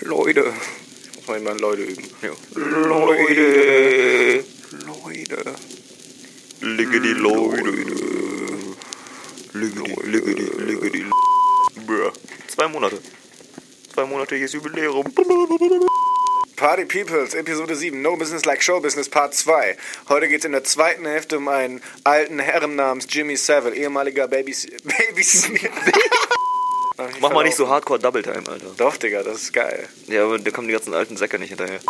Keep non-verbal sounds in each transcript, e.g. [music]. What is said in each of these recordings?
Leute. Ich muss mal immer Leute üben. Ja. Leute. Leute. Liggedi Leute. Liggedi, liggedi, liggedi. Bruh. Zwei Monate. Zwei monatiges Jubiläum. Party Peoples, Episode 7, No Business Like Show Business, Part 2. Heute geht es in der zweiten Hälfte um einen alten Herren namens Jimmy Savile, ehemaliger Babys [laughs] Babys Mach mal nicht so hardcore Double Time, Alter. Doch, Digga, das ist geil. Ja, aber da kommen die ganzen alten Säcke nicht hinterher.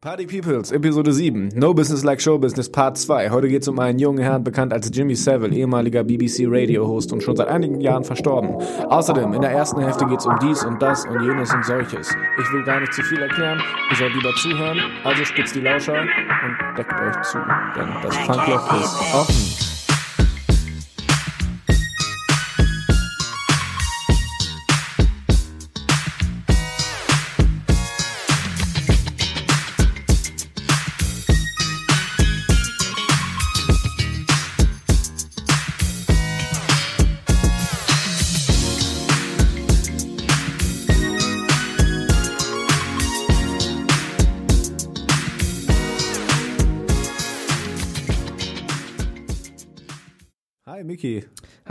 Party Peoples, Episode 7, No Business Like Show Business, Part 2. Heute geht es um einen jungen Herrn, bekannt als Jimmy Savile, ehemaliger BBC Radio-Host und schon seit einigen Jahren verstorben. Außerdem, in der ersten Hälfte geht es um dies und das und jenes und solches. Ich will gar nicht zu viel erklären, ihr sollt lieber zuhören, also spitzt die Lauscher und deckt euch zu, denn das Funkloch ist offen.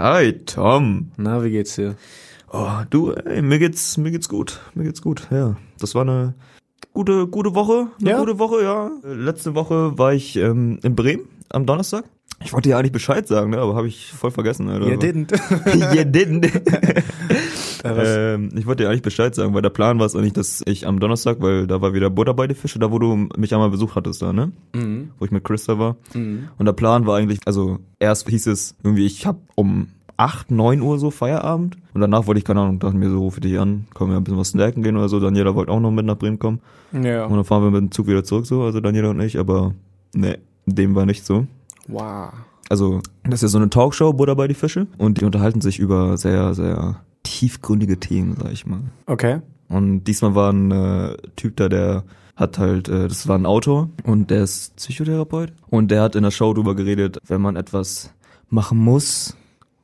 Hi, Tom. Na, wie geht's dir? Oh, du, ey, mir geht's, mir geht's gut. Mir geht's gut, ja. Das war eine gute, gute Woche. Eine Ja? gute Woche, ja. Letzte Woche war ich ähm, in Bremen am Donnerstag. Ich wollte dir eigentlich Bescheid sagen, ne, aber habe ich voll vergessen, Alter. You didn't. [laughs] you didn't. [laughs] ähm, ich wollte dir eigentlich Bescheid sagen, weil der Plan war es eigentlich, dass ich am Donnerstag, weil da war wieder Butter bei die Fische, da wo du mich einmal besucht hattest da, ne? Mhm. Wo ich mit Chris da war. Und der Plan war eigentlich, also erst hieß es irgendwie, ich hab um 8, 9 Uhr so Feierabend. Und danach wollte ich, keine Ahnung, dachte mir so, rufe dich an, können wir ein bisschen was snacken gehen oder so. Daniela wollte auch noch mit nach Bremen kommen. Ja. Und dann fahren wir mit dem Zug wieder zurück so, also Daniela und ich, aber ne, dem war nicht so. Wow. Also, das ist ja so eine Talkshow, Butter bei die Fische. Und die unterhalten sich über sehr, sehr tiefgründige Themen, sag ich mal. Okay. Und diesmal war ein äh, Typ da, der hat halt, äh, das war ein Autor und der ist Psychotherapeut. Und der hat in der Show drüber geredet, wenn man etwas machen muss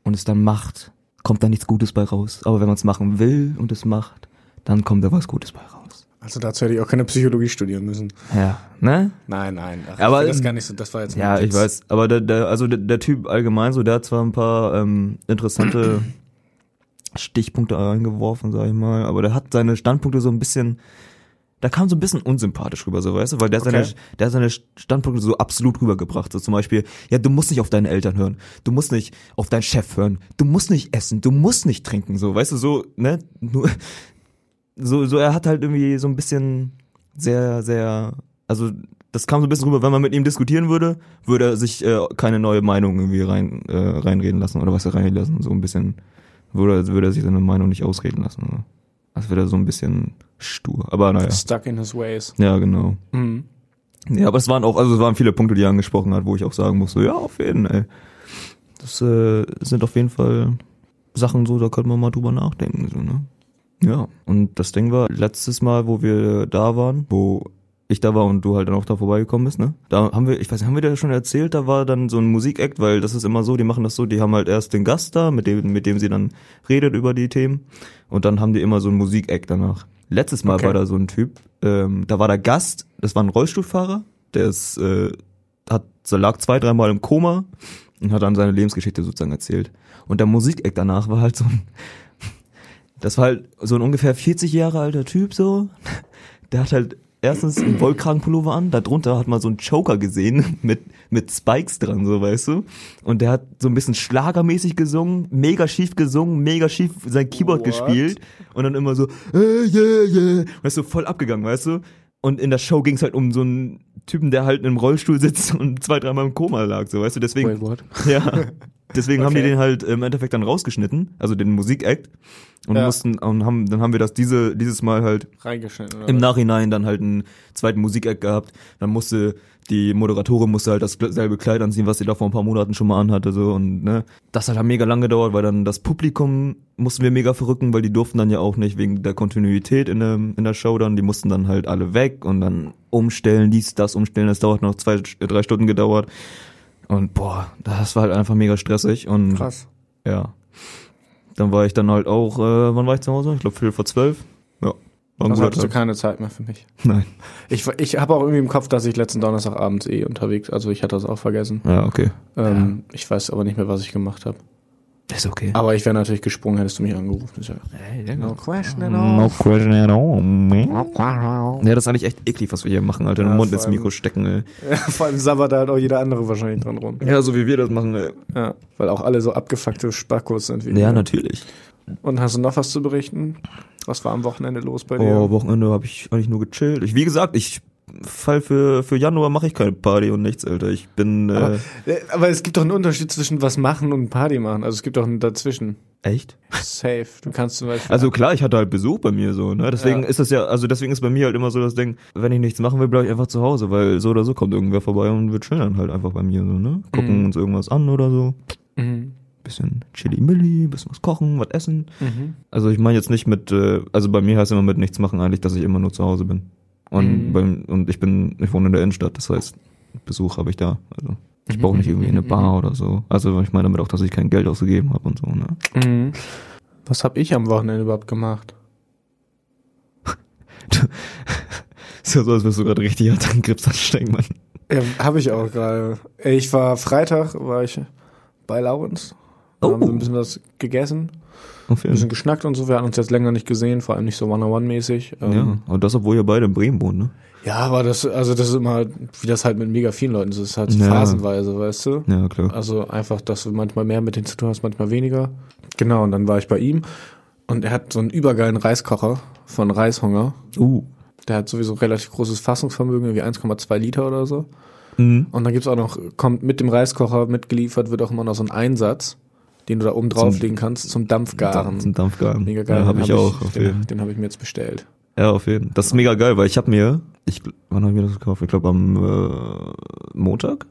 und es dann macht, kommt da nichts Gutes bei raus. Aber wenn man es machen will und es macht, dann kommt da was Gutes bei raus. Also dazu hätte ich auch keine Psychologie studieren müssen. Ja, ne? Nein, nein. Ach, Aber, das gar nicht so. Das war jetzt Ja, ich weiß. Aber der, der also der, der Typ allgemein so, der hat zwar ein paar ähm, interessante [clears throat] Stichpunkte eingeworfen, sag ich mal, aber der hat seine Standpunkte so ein bisschen, da kam so ein bisschen unsympathisch rüber, so weißt du, weil der Okay. seine, der hat seine Standpunkte so absolut rübergebracht. So zum Beispiel, ja, du musst nicht auf deine Eltern hören, du musst nicht auf deinen Chef hören, du musst nicht essen, du musst nicht trinken, so, weißt du, so, ne? Nur, so, so, er hat halt irgendwie so ein bisschen sehr, sehr, also das kam so ein bisschen rüber, wenn man mit ihm diskutieren würde, würde er sich äh, keine neue Meinung irgendwie rein, äh, reinreden lassen oder was er reinreden lassen, so ein bisschen, würde, würde er sich seine Meinung nicht ausreden lassen. Oder? Als wäre er so ein bisschen stur. Aber naja. Stuck in his ways. Ja, genau. Mhm. Ja, aber es waren auch, also es waren viele Punkte, die er angesprochen hat, wo ich auch sagen musste, ja, auf jeden, ey. Das äh, sind auf jeden Fall Sachen so, da könnte man mal drüber nachdenken, so, ne? Ja, und das Ding war, letztes Mal, wo wir da waren, wo ich da war und du halt dann auch da vorbeigekommen bist, ne? Da haben wir, ich weiß nicht, haben wir dir schon erzählt, da war dann so ein Musikakt, weil das ist immer so, die machen das so, die haben halt erst den Gast da, mit dem, mit dem sie dann redet über die Themen und dann haben die immer so ein Musikakt danach. Letztes Mal Okay. war da so ein Typ, ähm, da war der Gast, das war ein Rollstuhlfahrer, der ist, äh, hat, lag zwei, dreimal im Koma und hat dann seine Lebensgeschichte sozusagen erzählt. Und der Musikakt danach war halt so ein, das war halt so ein ungefähr 40 Jahre alter Typ so. Der hat halt erstens einen Wollkragenpullover an, darunter hat man so einen Choker gesehen [laughs] mit, mit Spikes dran, so weißt du. Und der hat so ein bisschen schlagermäßig gesungen, mega schief gesungen, mega schief sein Keyboard What? gespielt und dann immer so, äh, yeah, yeah, weißt du, voll abgegangen, weißt du. Und in der Show ging es halt um so einen Typen, der halt in einem Rollstuhl sitzt [laughs] und zwei, dreimal im Koma lag, so weißt du. Deswegen Wait, what? ja. [laughs] Deswegen haben die Okay. den halt im Endeffekt dann rausgeschnitten, also den Musikakt. Und Ja. mussten, und haben, dann haben wir das diese, dieses Mal halt Reingeschnitten. Oder im was? Nachhinein dann halt einen zweiten Musikakt gehabt. Dann musste die Moderatorin musste halt dasselbe Kleid anziehen, was sie da vor ein paar Monaten schon mal anhatte, so und ne. Das hat halt mega lang gedauert, weil dann das Publikum mussten wir mega verrücken, weil die durften dann ja auch nicht wegen der Kontinuität in der, in der Show dann, die mussten dann halt alle weg und dann umstellen, dies, das umstellen, das dauert noch zwei, drei Stunden gedauert. Und boah, das war halt einfach mega stressig und Krass. ja. Dann war ich dann halt auch, äh, wann war ich zu Hause? Ich glaube Viertel vor zwölf. Ja. War Also hattest du Tag. keine Zeit mehr für mich. Nein. Ich, ich habe auch irgendwie im Kopf, dass ich letzten Donnerstagabend eh unterwegs, also ich hatte das auch vergessen. Ja, okay. Ähm, Ich weiß aber nicht mehr, was ich gemacht habe. Ist okay. Aber ich wäre natürlich gesprungen, hättest du mich angerufen. Ist ja no question at No question at all. Ja, das ist eigentlich echt eklig, was wir hier machen, Alter. Den Ja, Mund vor ins allem- Mikro stecken, ey. [laughs] Vor allem sabbert da halt auch jeder andere wahrscheinlich dran rum. Ja, so wie wir das machen, ey. Ja, weil auch alle so abgefuckte Spackos sind wie Ja, wir. natürlich. Und hast du noch was zu berichten? Was war am Wochenende los bei dir? Oh, Wochenende habe ich eigentlich nur gechillt. Ich, wie gesagt, ich fall für, für Januar mache ich keine Party und nichts, Alter. Ich bin, äh, Äh, Aber es gibt doch einen Unterschied zwischen was machen und Party machen. Also es gibt doch einen dazwischen. echt? Safe. Du kannst zum Beispiel. Also klar, ich hatte halt Besuch bei mir so, ne? Deswegen Ja. ist das ja, also deswegen ist bei mir halt immer so das Ding, wenn ich nichts machen will, bleibe ich einfach zu Hause, weil so oder so kommt irgendwer vorbei und wir chillen halt einfach bei mir so, ne? Gucken Mhm. uns irgendwas an oder so. Mhm. Bisschen Chili-Milli, bisschen was kochen, was essen. Mhm. Also ich meine jetzt nicht mit, äh, also bei mir heißt immer mit nichts machen eigentlich, dass ich immer nur zu Hause bin. Und Mhm. beim, und ich bin, ich wohne in der Innenstadt, das heißt, Besuch habe ich da. Also ich Mhm. brauche nicht irgendwie eine Bar oder so. Also ich meine damit auch, dass ich kein Geld ausgegeben habe und so, ne? Mhm. Was habe ich am Wochenende überhaupt gemacht? [laughs] Ist ja [laughs] so, als wirst du gerade richtig hart an Grips anstecken, Mann. Ja, habe ich auch gerade. Ich war Freitag, war ich bei Laurens. Da haben wir Oh. ein bisschen was gegessen, Auf ein jeden bisschen geschnackt und so. Wir hatten uns jetzt länger nicht gesehen, vor allem nicht so One-on-One-mäßig. Ähm, Ja, und das, obwohl ihr beide in Bremen wohnt, ne? Ja, aber das, also das ist immer, wie das halt mit mega vielen Leuten ist, das ist halt Ja. phasenweise, weißt du? Ja, klar. Also einfach, dass du manchmal mehr mit denen zu tun hast, manchmal weniger. Genau, und dann war ich bei ihm und er hat so einen übergeilen Reiskocher von Reishunger. Uh. Der hat sowieso relativ großes Fassungsvermögen, irgendwie 1,2 Liter oder so. Mhm. Und dann gibt's auch noch, kommt mit dem Reiskocher mitgeliefert, wird auch immer noch so ein Einsatz, den du da oben drauflegen kannst, zum Dampfgaren. Zum Dampfgaren. Mega geil. Ja, hab Den ich auch. auf Den, den habe ich mir jetzt bestellt. Ja, auf jeden. Das ist mega geil, weil ich habe mir, ich, wann habe ich mir das gekauft? Ich glaube am äh, Montag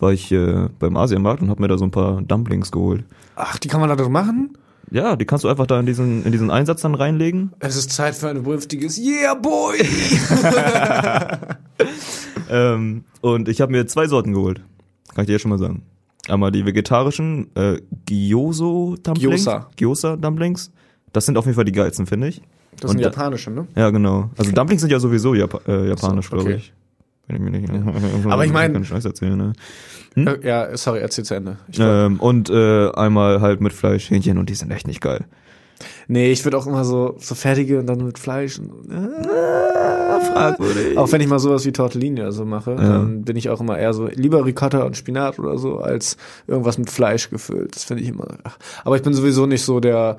war ich äh, beim Asienmarkt und habe mir da so ein paar Dumplings geholt. Ach, die kann man da doch machen? Ja, die kannst du einfach da in diesen in diesen Einsatz dann reinlegen. Es ist Zeit für ein vernünftiges Yeah, boy! [laughs] Ähm, und ich habe mir zwei Sorten geholt. Kann ich dir jetzt schon mal sagen. Einmal die vegetarischen äh, Gyozo Dumplings. Gyoza. Gyoza Dumplings. Das sind auf jeden Fall die geilsten, finde ich. Das Und sind da- japanische, ne? Ja, genau. Also Dumplings sind ja sowieso Japa äh, japanisch, so, glaube okay. ich. Wenn ich mir nicht. [laughs] Aber ich mein- Kann Scheiß erzählen, ne? Äh, Ja, sorry, erzähl zu Ende. Ich Ähm, und äh, einmal halt mit Fleisch, Hähnchen und die sind echt nicht geil. nee, ich würde auch immer so, so fertige und dann mit Fleisch. Und, äh, fragwürdig. auch wenn ich mal sowas wie Tortellini oder so mache, Ja. dann bin ich auch immer eher so, lieber Ricotta und Spinat oder so, als irgendwas mit Fleisch gefüllt. Das finde ich immer. Ach. Aber ich bin sowieso nicht so der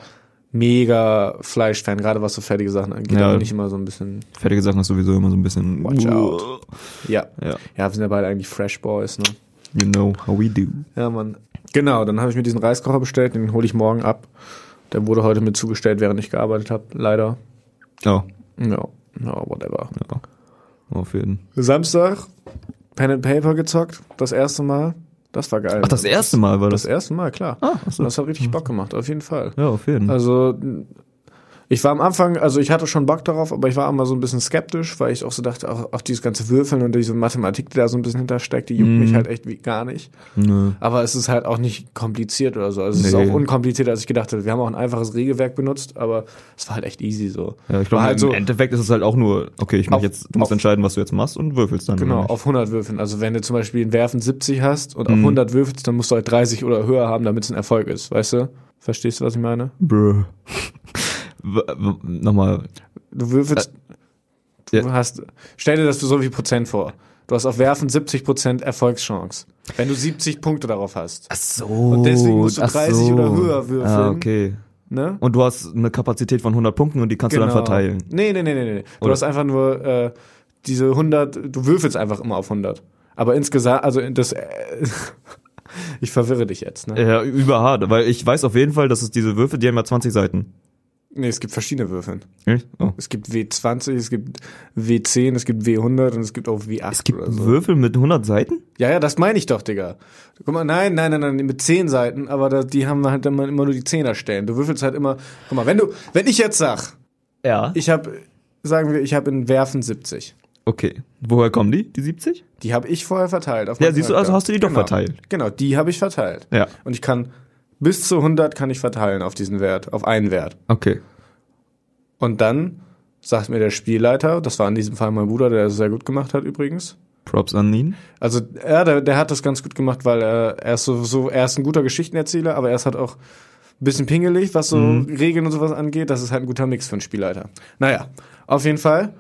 mega Fleischfan, gerade was so fertige Sachen angeht. Ja. Da bin ich immer so ein bisschen, Fertige Sachen ist sowieso immer so ein bisschen. Watch out. ja. Ja, Ja, wir sind ja beide eigentlich Fresh Boys, ne? you know how we do. Ja, Mann. Genau, dann habe ich mir diesen Reiskocher bestellt, den hole ich morgen ab. Der wurde heute mir zugestellt, während ich gearbeitet habe, leider. Oh, Ja, ja, whatever. ja. Auf jeden. Samstag, Pen and Paper gezockt, das erste Mal. Das war geil. Ach, das erste Mal war Das das. erste Mal, klar. Ah, ach so. Das hat richtig Bock gemacht, auf jeden Fall. Ja, auf jeden. Also, ich war am Anfang, also ich hatte schon Bock darauf, aber ich war immer so ein bisschen skeptisch, weil ich auch so dachte, auch, auch dieses ganze Würfeln und diese Mathematik, die da so ein bisschen hintersteckt, die juckt Mhm. mich halt echt wie gar nicht. Nö. Aber es ist halt auch nicht kompliziert oder so. Also es Nee. ist auch unkomplizierter, als ich gedacht hätte. Wir haben auch ein einfaches Regelwerk benutzt, aber es war halt echt easy so. Ja, ich glaube, halt im so- Endeffekt ist es halt auch nur, okay, ich mach Auf- jetzt, du musst auf- entscheiden, was du jetzt machst und würfelst dann. Genau, auf 100 Würfeln. Also wenn du zum Beispiel ein Werfen 70 hast und auf Mhm. 100 würfelst, dann musst du halt 30 oder höher haben, damit es ein Erfolg ist. Weißt du? Verstehst du, was ich meine? Bruh. Nochmal. Du würfelst, du ja. hast, stell dir das so wie Prozent vor. Du hast auf Werfen 70 Prozent Erfolgschance. Wenn du 70 Punkte darauf hast. Ach so. Und deswegen musst du ach 30 oder höher würfeln. Ah, okay. Ne? Und du hast eine Kapazität von 100 Punkten und die kannst du dann verteilen. Nee, nee, nee, nee, nee. Du Oder- hast einfach nur äh, diese 100, du würfelst einfach immer auf 100. Aber insgesamt, also das, äh, [laughs] ich verwirre dich jetzt, ne? Ja, überhart, weil ich weiß auf jeden Fall, dass es diese Würfel, die haben ja 20 Seiten. Nee, es gibt verschiedene Würfeln. Echt? Oh. Es gibt W20, es gibt W10, es gibt W100 und es gibt auch W8 Es gibt oder so. Würfel mit 100 Seiten? Ja, ja, das meine ich doch, Digga. Guck mal, nein, nein, nein, nein, mit 10 Seiten, aber da, die haben halt immer, immer nur die Zehnerstellen. Du würfelst halt immer, guck mal, wenn du, wenn ich jetzt sag, Ja. ich habe, sagen wir, ich habe in Werfen 70. Okay. Woher kommen die, die 70? Die habe ich vorher verteilt. Auf Ja, siehst du, also hast du die doch genau. verteilt. Genau, die habe ich verteilt. Ja. Und ich kann bis zu 100 kann ich verteilen auf diesen Wert, auf einen Wert. Okay. Und dann sagt mir der Spielleiter, das war in diesem Fall mein Bruder, der es sehr gut gemacht hat übrigens. Props an ihn. Also er, der, der hat das ganz gut gemacht, weil er, er ist so, so, er ist ein guter Geschichtenerzähler, aber er ist halt auch ein bisschen pingelig, was so Regeln und sowas angeht. Das ist halt ein guter Mix für einen Spielleiter. Naja, auf jeden Fall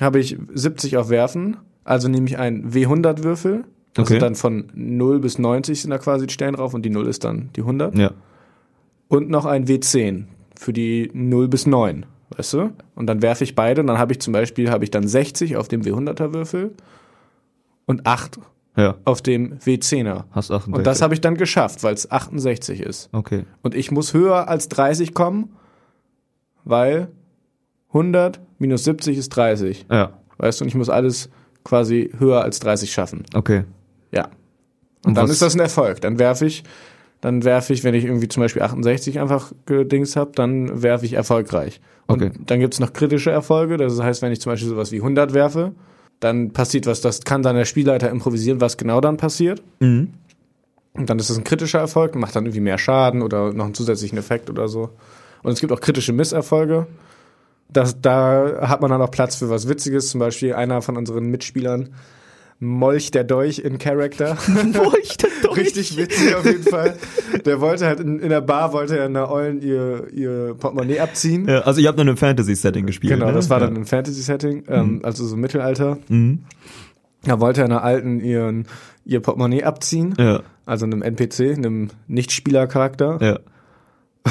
habe ich 70 auf Werfen, also nehme ich einen W100-Würfel. Das Okay. sind dann von 0 bis 90 sind da quasi die Stellen drauf und die 0 ist dann die 100. Ja. Und noch ein W10 für die 0 bis 9, weißt du? Und dann werfe ich beide und dann habe ich zum Beispiel, habe ich dann 60 auf dem W100er-Würfel und 8 Ja. auf dem W10er. Hast 68. Und das habe ich dann geschafft, weil es 68 ist. Okay. Und ich muss höher als 30 kommen, weil 100 minus 70 ist 30. Ja. Weißt du, und ich muss alles quasi höher als 30 schaffen. Okay. Ja. Und, Und dann ist das ein Erfolg. Dann werfe ich, dann werfe ich, wenn ich irgendwie zum Beispiel 68 einfach gedings habe, dann werfe ich erfolgreich. Und Okay. dann gibt's noch kritische Erfolge. Das heißt, wenn ich zum Beispiel sowas wie 100 werfe, dann passiert was, das kann dann der Spielleiter improvisieren, was genau dann passiert. Mhm. Und dann ist das ein kritischer Erfolg, macht dann irgendwie mehr Schaden oder noch einen zusätzlichen Effekt oder so. Und es gibt auch kritische Misserfolge. Das, da hat man dann auch Platz für was Witziges. Zum Beispiel einer von unseren Mitspielern, Molch der Dolch in Character. [laughs] Molch der [laughs] Dolch. Richtig witzig auf jeden Fall. Der wollte halt in, in der Bar, wollte er einer Eulen ihr, ihr Portemonnaie abziehen. Ja, also ihr habt nur in einem Fantasy-Setting gespielt. Genau, ne? das war dann ja. ein Fantasy-Setting, ähm, also so Mittelalter. Mhm. Da wollte er einer Alten ihren, ihr Portemonnaie abziehen. Ja. Also einem NPC, einem Nicht-Spieler-Charakter. Ja. [laughs]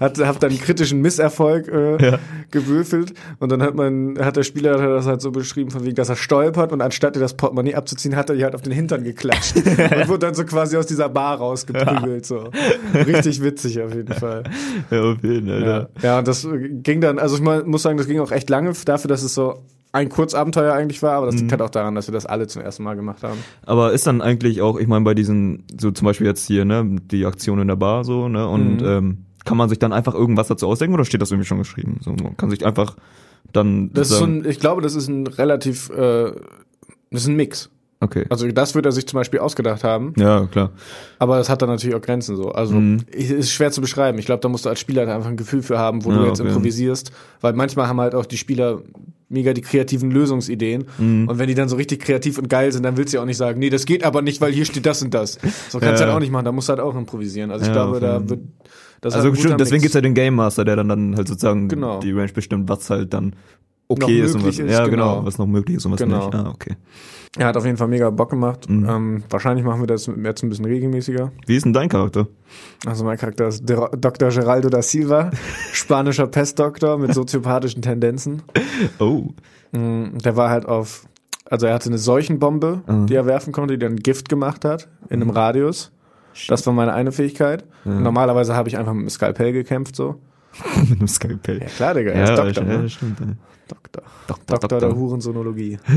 Hat, hat dann kritischen Misserfolg äh, Ja. gewürfelt und dann hat man, hat der Spieler hat das halt so beschrieben, von wegen, dass er stolpert und anstatt ihr das Portemonnaie abzuziehen, hat er ihr halt auf den Hintern geklatscht [laughs] und wurde dann so quasi aus dieser Bar rausgeprügelt. So. Richtig witzig auf jeden Fall. Ja, auf jeden Fall. Ja, ja und das ging dann, also ich muss sagen, das ging auch echt lange dafür, dass es so ein Kurzabenteuer eigentlich war, aber das Mhm. liegt halt auch daran, dass wir das alle zum ersten Mal gemacht haben. Aber ist dann eigentlich auch, ich meine, bei diesen, so zum Beispiel jetzt hier, ne, die Aktion in der Bar so, ne, und Mhm. ähm, kann man sich dann einfach irgendwas dazu ausdenken oder steht das irgendwie schon geschrieben? So, man kann sich einfach dann Das ist so ein, ich glaube, das ist ein relativ, äh, das ist ein Mix. okay. Also das wird er sich zum Beispiel ausgedacht haben. Ja, klar. Aber das hat dann natürlich auch Grenzen so. Also Mhm. es ist schwer zu beschreiben. Ich glaube, da musst du als Spieler halt einfach ein Gefühl für haben, wo Ja, du jetzt okay. improvisierst. Weil manchmal haben halt auch die Spieler mega die kreativen Lösungsideen. Mhm. Und wenn die dann so richtig kreativ und geil sind, dann willst du ja auch nicht sagen, nee, das geht aber nicht, weil hier steht das und das. So kannst du Ja. halt auch nicht machen. Da musst du halt auch improvisieren. Also ich Ja, glaube, da wird das Also halt bestimmt, deswegen Mix. gibt's ja den Game Master, der dann, dann halt sozusagen Genau. die Range bestimmt, was halt dann okay ist und was, ist, ja, genau. genau. was noch möglich ist und was Genau. nicht. Ah, okay. Er hat auf jeden Fall mega Bock gemacht. Mhm. Ähm, wahrscheinlich machen wir das jetzt ein bisschen regelmäßiger. Wie ist denn dein Charakter? Also mein Charakter ist Der- Dr. Geraldo da Silva, [laughs] spanischer Pestdoktor mit soziopathischen Tendenzen. [laughs] Oh. Mm, Der war halt auf, also er hatte eine Seuchenbombe, Mhm. die er werfen konnte, die dann Gift gemacht hat in einem Radius. Das war meine eine Fähigkeit. Normalerweise habe ich einfach mit dem Skalpell gekämpft so. [laughs] Mit einem Skalpell. Ja klar, Digga, ist Doktor. ja, ne? stimmt. Ja. Doktor. Doktor, Doktor der Hurensonologie. [laughs]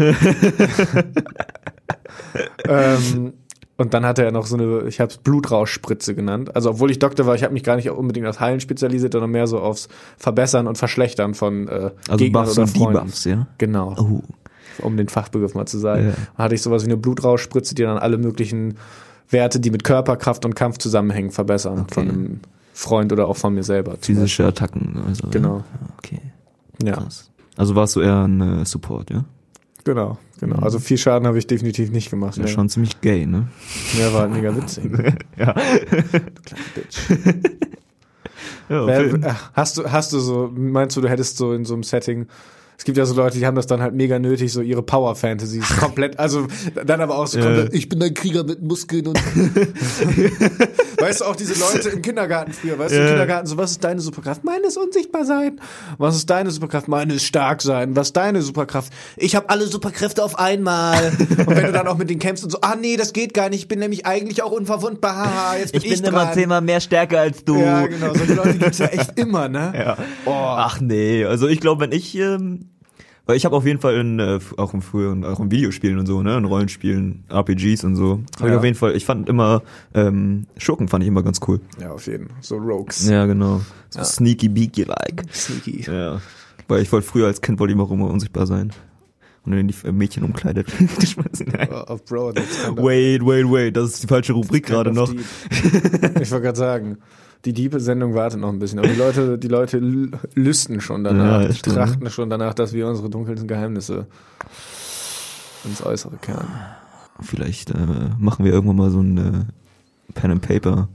ähm, und dann hatte er noch so eine, ich habe es Blutrauschspritze genannt. Also obwohl ich Doktor war, ich habe mich gar nicht unbedingt auf Heilen spezialisiert, sondern mehr so aufs Verbessern und Verschlechtern von äh, Also Gegnern Buffs oder und Freunden. Debuffs, ja? Genau, Oh. um den Fachbegriff mal zu sagen. Ja. Dann hatte ich sowas wie eine Blutrauschspritze, die dann alle möglichen Werte, die mit Körperkraft und Kampf zusammenhängen, verbessern. Okay. Von einem Freund oder auch von mir selber. Physische Attacken. Also, Genau. Ja, okay. Ja, Krass. Also warst du eher ein äh, Support, ja? genau, genau. Also viel Schaden habe ich definitiv nicht gemacht. Ja, ne. schon ziemlich gay, ne? Ja, war halt mega witzig. [laughs] ja. Bitch. [laughs] ja okay. äh, hast du, hast du so, meinst du, du hättest so in so einem Setting, es gibt ja so Leute, die haben das dann halt mega nötig, so ihre Power-Fantasies [laughs] komplett, also dann aber auch so Ja. komplett, ich bin ein Krieger mit Muskeln und [laughs] weißt du, auch diese Leute im Kindergarten früher, weißt du, im. Kindergarten, so, was ist deine Superkraft? Meine ist unsichtbar sein. Was ist deine Superkraft? Meine ist stark sein. Was ist deine Superkraft? Ich habe alle Superkräfte auf einmal. und wenn du dann auch mit denen kämpfst und so, ah nee, das geht gar nicht, ich bin nämlich eigentlich auch unverwundbar, haha, jetzt bin ich, dran. mehr stärker als du. Ja, genau, solche Leute gibt's ja echt immer, ne? Ja. Oh. Ach nee, also ich glaube, wenn ich, ähm, weil ich habe auf jeden Fall in, äh, auch im früheren, auch in Videospielen und so, ne, in Rollenspielen, RPGs und so, habe ich Ja. auf jeden Fall, ich fand immer, ähm, Schurken fand ich immer ganz cool. Ja, auf jeden. So Rogues. Ja, genau. So Ja. sneaky beaky like. Sneaky. Ja. Weil ich wollte früher als Kind wollte ich immer immer unsichtbar sein. und dann in die Mädchen umkleidet. [laughs] Nein. Auf Bro, Wait, wait, wait, das ist die falsche Rubrik gerade noch. Ich wollte gerade sagen, die diebe Sendung wartet noch ein bisschen, aber die Leute, die Leute lü- lüsten schon danach, Ja, stimmt. trachten schon danach, dass wir unsere dunkelsten Geheimnisse ins Äußere kehren. Vielleicht äh, machen wir irgendwann mal so ein äh, Pen and Paper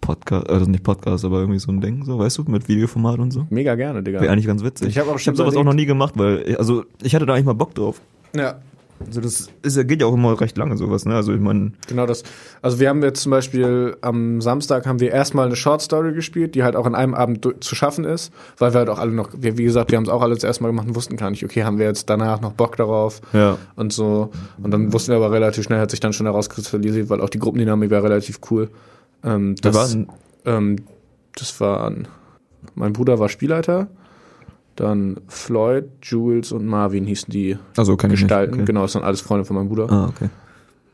Podcast, also nicht Podcast, aber irgendwie so ein Ding, so weißt du, mit Videoformat und so. Mega gerne, Digga. Wäre eigentlich ganz witzig. Ich hab auch ich schon hab sowas auch noch nie gemacht, weil also ich hatte da eigentlich mal Bock drauf. Ja, Also das ist, geht ja auch immer recht lange sowas, ne? Also ich meine, Genau das. Also wir haben jetzt zum Beispiel am Samstag haben wir erstmal eine Short Story gespielt, die halt auch in einem Abend zu schaffen ist, weil wir halt auch alle noch, wir, wie gesagt, wir haben es auch alles erstmal gemacht und wussten gar nicht, okay, haben wir jetzt danach noch Bock darauf ja. und so. Und dann wussten wir aber relativ schnell, hat sich dann schon herauskristallisiert, weil auch die Gruppendynamik war relativ cool. Ähm, das, waren, ähm, das waren, mein Bruder war Spielleiter, dann Floyd, Jules und Marvin hießen die also Gestalten. Okay. Genau, das sind alles Freunde von meinem Bruder. Ah, okay.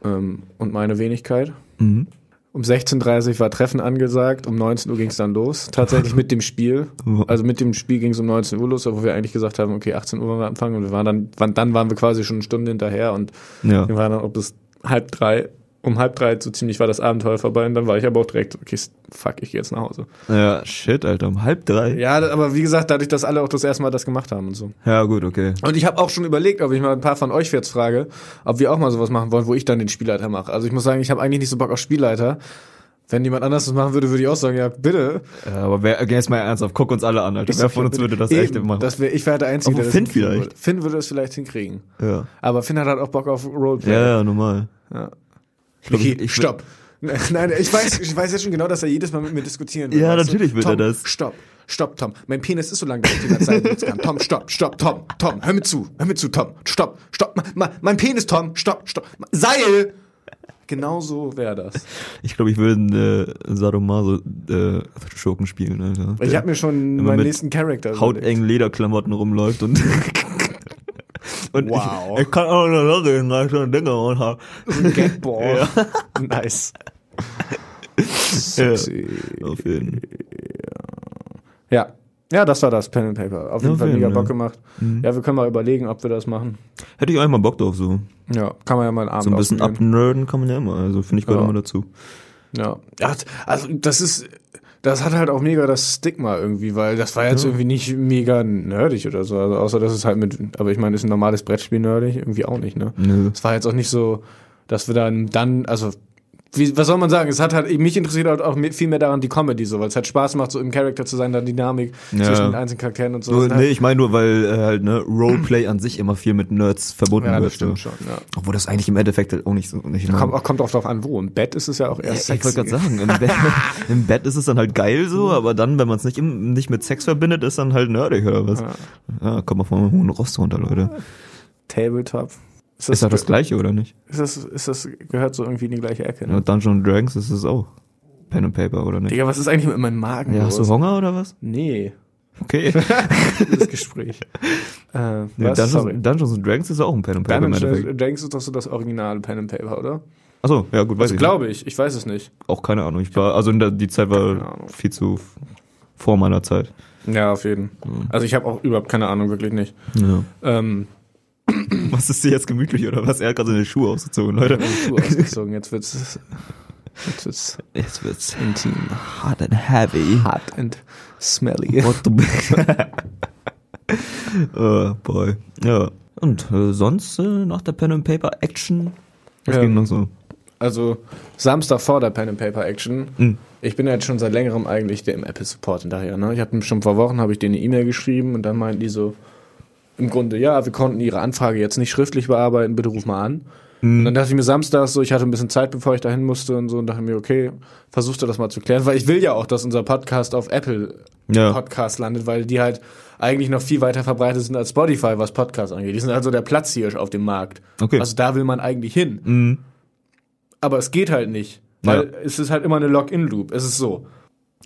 Ähm, und meine Wenigkeit. Mhm. Um 16.30 Uhr war Treffen angesagt, um 19 Uhr ging es dann los. Tatsächlich mit dem Spiel. Also mit dem Spiel ging es um 19 Uhr los, wo wir eigentlich gesagt haben, okay, 18 Uhr wollen wir anfangen. Und wir waren dann, dann waren wir quasi schon eine Stunde hinterher und Ja. wir waren dann ob bis halb drei. Um halb drei so ziemlich war das Abenteuer vorbei und dann war ich aber auch direkt, okay, fuck, ich gehe jetzt nach Hause. Ja, shit, Alter, um halb drei. Ja, aber wie gesagt, dadurch, dass alle auch das erste Mal das gemacht haben und so. Ja, gut, okay. Und ich habe auch schon überlegt, ob ich mal ein paar von euch jetzt frage, ob wir auch mal sowas machen wollen, wo ich dann den Spielleiter mache. Also ich muss sagen, ich habe eigentlich nicht so Bock auf Spielleiter. Wenn jemand anders das machen würde, würde ich auch sagen, ja, bitte. Ja, aber wer, jetzt mal ernsthaft, guck uns alle an, Alter. Wer von uns würde das echt machen? Das wär, ich wäre der Einzige, Aber der das Finn hinkriegen vielleicht. würde. Finn würde das vielleicht hinkriegen. ja. Aber Finn hat halt auch Bock auf Roleplay. ja, ja, normal. Ja. Niki, ich- stopp. [laughs] Nein, ich weiß, ich weiß jetzt schon genau, dass er jedes Mal mit mir diskutieren will. Ja, weißt du? natürlich will Tom, er das. Stopp, stopp, Tom. Mein Penis ist so lang, dass ich in der Zeit nutzen kann. Tom, stopp, stopp, Tom, Tom, hör mir zu, hör mir zu, Tom, stopp, stopp, mein, Penis, Tom, stopp, stopp, Seil! Genau so wäre das. Ich glaube, ich würde einen äh, Sadomaso äh, Schurken spielen, Alter. Ich habe mir schon meinen nächsten Charakter hautengen Lederklamotten rumläuft und [laughs] [laughs] und Wow. ich, ich kann auch noch reden, weil ich schon Dinger und hab. Gatball. [laughs] Nice. Sexy. Auf jeden Ja. Ja, das war das Pen and Paper. Auf jeden Auf Fall mega ja. Bock gemacht. Ja, wir können mal überlegen, ob wir das machen. Hätte ich einmal Bock drauf, so. Ja, kann man ja mal einen Abend So ein bisschen abnerden kann man ja immer. Also finde ich gehört Ja. immer dazu. Ja. ja. Also das ist, das hat halt auch mega das Stigma irgendwie, weil das war jetzt irgendwie nicht mega nerdig oder so. Also außer dass es halt mit, aber ich meine, ist ein normales Brettspiel nerdig? Irgendwie auch nicht, ne? Es war jetzt auch nicht so, dass wir dann, dann, also, wie, was soll man sagen? Es hat halt, mich interessiert halt auch viel mehr daran die Comedy so, weil es halt Spaß macht, so im Charakter zu sein, dann Dynamik Ja. zwischen den einzelnen Charakteren und so. Nur, nee, halt, ich meine nur, weil äh, halt ne Roleplay an sich immer viel mit Nerds verbunden ja, wird. das stimmt schon, ja. Obwohl das eigentlich im Endeffekt halt auch nicht so nicht Kommt, auch, kommt auch drauf an, wo. Im Bett ist es ja auch Ja, erst ich wollte gerade sagen, im Bett, [laughs] im Bett ist es dann halt geil so, aber dann, wenn man es nicht, im- nicht mit Sex verbindet, ist dann halt nerdig oder was? Ja. Ja, komm mal vom hohen Rost runter, Leute. Tabletop. Ist Ist doch das gleiche, oder nicht? Ist das, ist das, gehört so irgendwie in die gleiche Ecke, ne? Ja, Dungeons and Dragons ist es auch. Pen and Paper, oder nicht? Digga, was ist eigentlich mit meinem Magen Ja, hast du? Hunger oder was? Nee, Okay. [laughs] das Gespräch. äh, Nee? Dungeons, Sorry. Dungeons and Dragons ist auch ein Pen and Paper Dungeons and Dragons ist doch so das originale Pen and Paper, oder? Achso, ja gut, weiß Also ich glaube ich, ich weiß es nicht. Auch keine Ahnung. Ich war, also der, die Zeit war viel zu vor meiner Zeit. Ja, auf jeden. Also ich habe auch überhaupt keine Ahnung, wirklich nicht. Ja. Ähm, Was ist dir jetzt gemütlich oder was? Er hat gerade seine Schuhe ausgezogen, Leute. die Schuhe ausgezogen, jetzt wird's, jetzt wird's Jetzt wird's intim. hot and heavy. Hot and smelly. What the [laughs] Oh, boy. Ja. Und äh, sonst äh, nach der Pen and Paper Action? Was Ja. ging noch so? Also Samstag vor der Pen and Paper Action. Mhm. Ich bin ja jetzt schon seit längerem eigentlich der im Apple Support hinterher. Ne? Ich habe schon vor Wochen habe ich denen eine E-Mail geschrieben und dann meinten die so im Grunde ja, wir konnten ihre Anfrage jetzt nicht schriftlich bearbeiten, bitte ruf mal an. Und dann dachte ich mir samstags so, ich hatte ein bisschen Zeit, bevor ich dahin musste und so und dachte mir, okay, versuchst du das mal zu klären, weil ich will ja auch, dass unser Podcast auf Apple Ja. Podcast landet, weil die halt eigentlich noch viel weiter verbreitet sind als Spotify, was Podcasts angeht. Die sind also der Platz hier auf dem Markt. Okay. Also da will man eigentlich hin. Mhm. Aber es geht halt nicht. Weil Ja. es ist halt immer eine Login-Loop. Es ist so.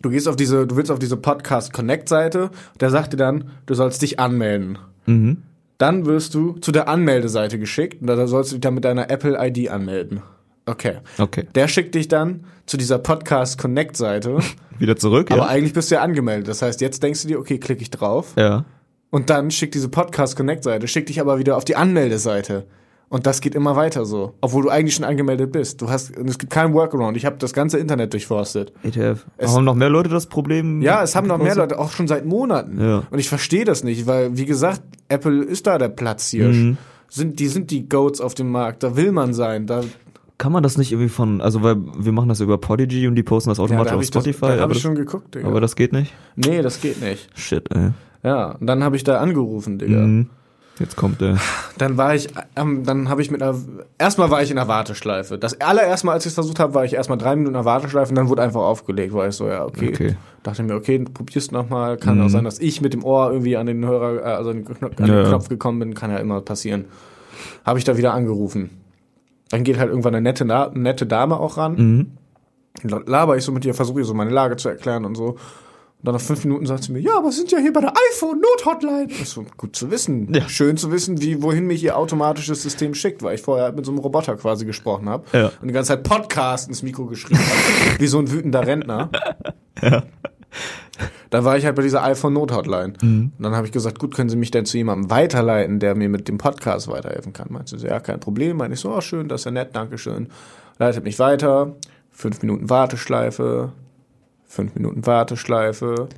Du gehst auf diese, du willst auf diese Podcast Connect-Seite, der sagt dir dann, du sollst dich anmelden. Mhm. Dann wirst du zu der Anmeldeseite geschickt und da sollst du dich dann mit deiner Apple-ID anmelden. Okay. Okay. Der schickt dich dann zu dieser Podcast Connect-Seite, [laughs] Wieder zurück, aber ja? eigentlich bist du ja angemeldet. Das heißt, jetzt denkst du dir, okay, klicke ich drauf. Ja. Und dann schickt diese Podcast Connect Seite, schickt dich aber wieder auf die Anmeldeseite. Und das geht immer weiter so, obwohl du eigentlich schon angemeldet bist. Du hast, und es gibt keinen Workaround. Ich habe das ganze Internet durchforstet. ETF. haben noch mehr Leute das Problem? Ja, es haben noch mehr Leute, auch schon seit Monaten. Ja. Und ich verstehe das nicht, weil, wie gesagt, Apple ist da der Platzhirsch. Mhm. Sind, die sind die Goats auf dem Markt. Da will man sein. Da, Kann man das nicht irgendwie von, also weil wir machen das über Podigy und die posten das ja, automatisch da habe auf ich, das- Spotify, da hab aber, ich das, schon geguckt, Digga. aber das geht nicht? nee, das geht nicht. Shit, ey. Ja, und dann habe ich da angerufen, Digga. Mhm. Jetzt kommt der. Dann war ich, ähm, dann habe ich mit einer, erstmal war ich in der Warteschleife. Das allererste Mal, als ich es versucht habe, war ich erstmal drei Minuten in der Warteschleife und dann wurde einfach aufgelegt, war ich so, ja, okay. Okay. Dachte mir, okay, probierst noch mal. Kann Mhm. auch sein, dass ich mit dem Ohr irgendwie an den Hörer, äh, also an den, Knopf, an den ja. Knopf gekommen bin, kann ja immer passieren. Habe ich da wieder angerufen. Dann geht halt irgendwann eine nette, nette Dame auch ran. Mhm. Dann laber ich so mit ihr, versuche ihr so meine Lage zu erklären und so. Und dann nach fünf Minuten sagt sie mir, ja, aber sind ja hier bei der iPhone-Not-Hotline. Ich so, gut zu wissen. Ja. Schön zu wissen, wie, wohin mich ihr automatisches System schickt, weil ich vorher halt mit so einem Roboter quasi gesprochen habe. Ja. Und die ganze Zeit Podcast ins Mikro geschrieben habe. [laughs] wie so ein wütender Rentner. Dann war ich halt bei dieser iPhone-Not-Hotline. Und dann habe ich gesagt, gut, können Sie mich denn zu jemandem weiterleiten, der mir mit dem Podcast weiterhelfen kann? Meinte sie, ja, kein Problem. Meinte ich so, oh, schön, das ist ja nett, Dankeschön. Leitet mich weiter. Fünf Minuten Warteschleife. Fünf Minuten Warteschleife.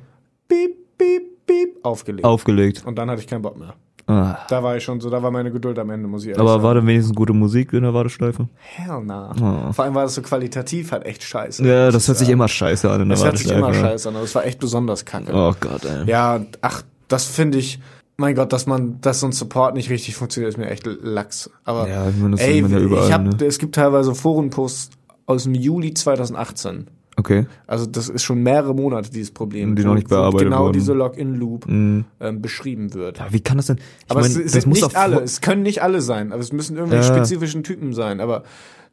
Piep, piep, piep. Aufgelegt. Aufgelegt. Und dann hatte ich keinen Bock mehr. Ah. Da war ich schon so, da war meine Geduld am Ende, muss ich ehrlich Aber sagen. war denn wenigstens gute Musik in der Warteschleife? Hell nah. Oh. Vor allem war das so qualitativ halt echt scheiße. Ja, das hört sich immer scheiße an in der Das hört sich Warteschleife. immer scheiße an, aber es war echt besonders kacke. Oh Gott, ey. Ja, ach, das finde ich, mein Gott, dass man, dass so ein Support nicht richtig funktioniert, ist mir echt Lachs. Aber Ja, ich meine, das ey, man ja überall, ich hab, ne? es gibt teilweise Forenposts aus dem Juli 2018. Okay. Also das ist schon mehrere Monate dieses Problem, Die noch nicht bearbeitet genau wurden. diese Login-Loop Mhm. ähm, beschrieben wird. Ja, wie kann das denn? Ich aber mein, es, es sind nicht alle, es können nicht alle sein, aber es müssen irgendwelche Ja. spezifischen Typen sein. Aber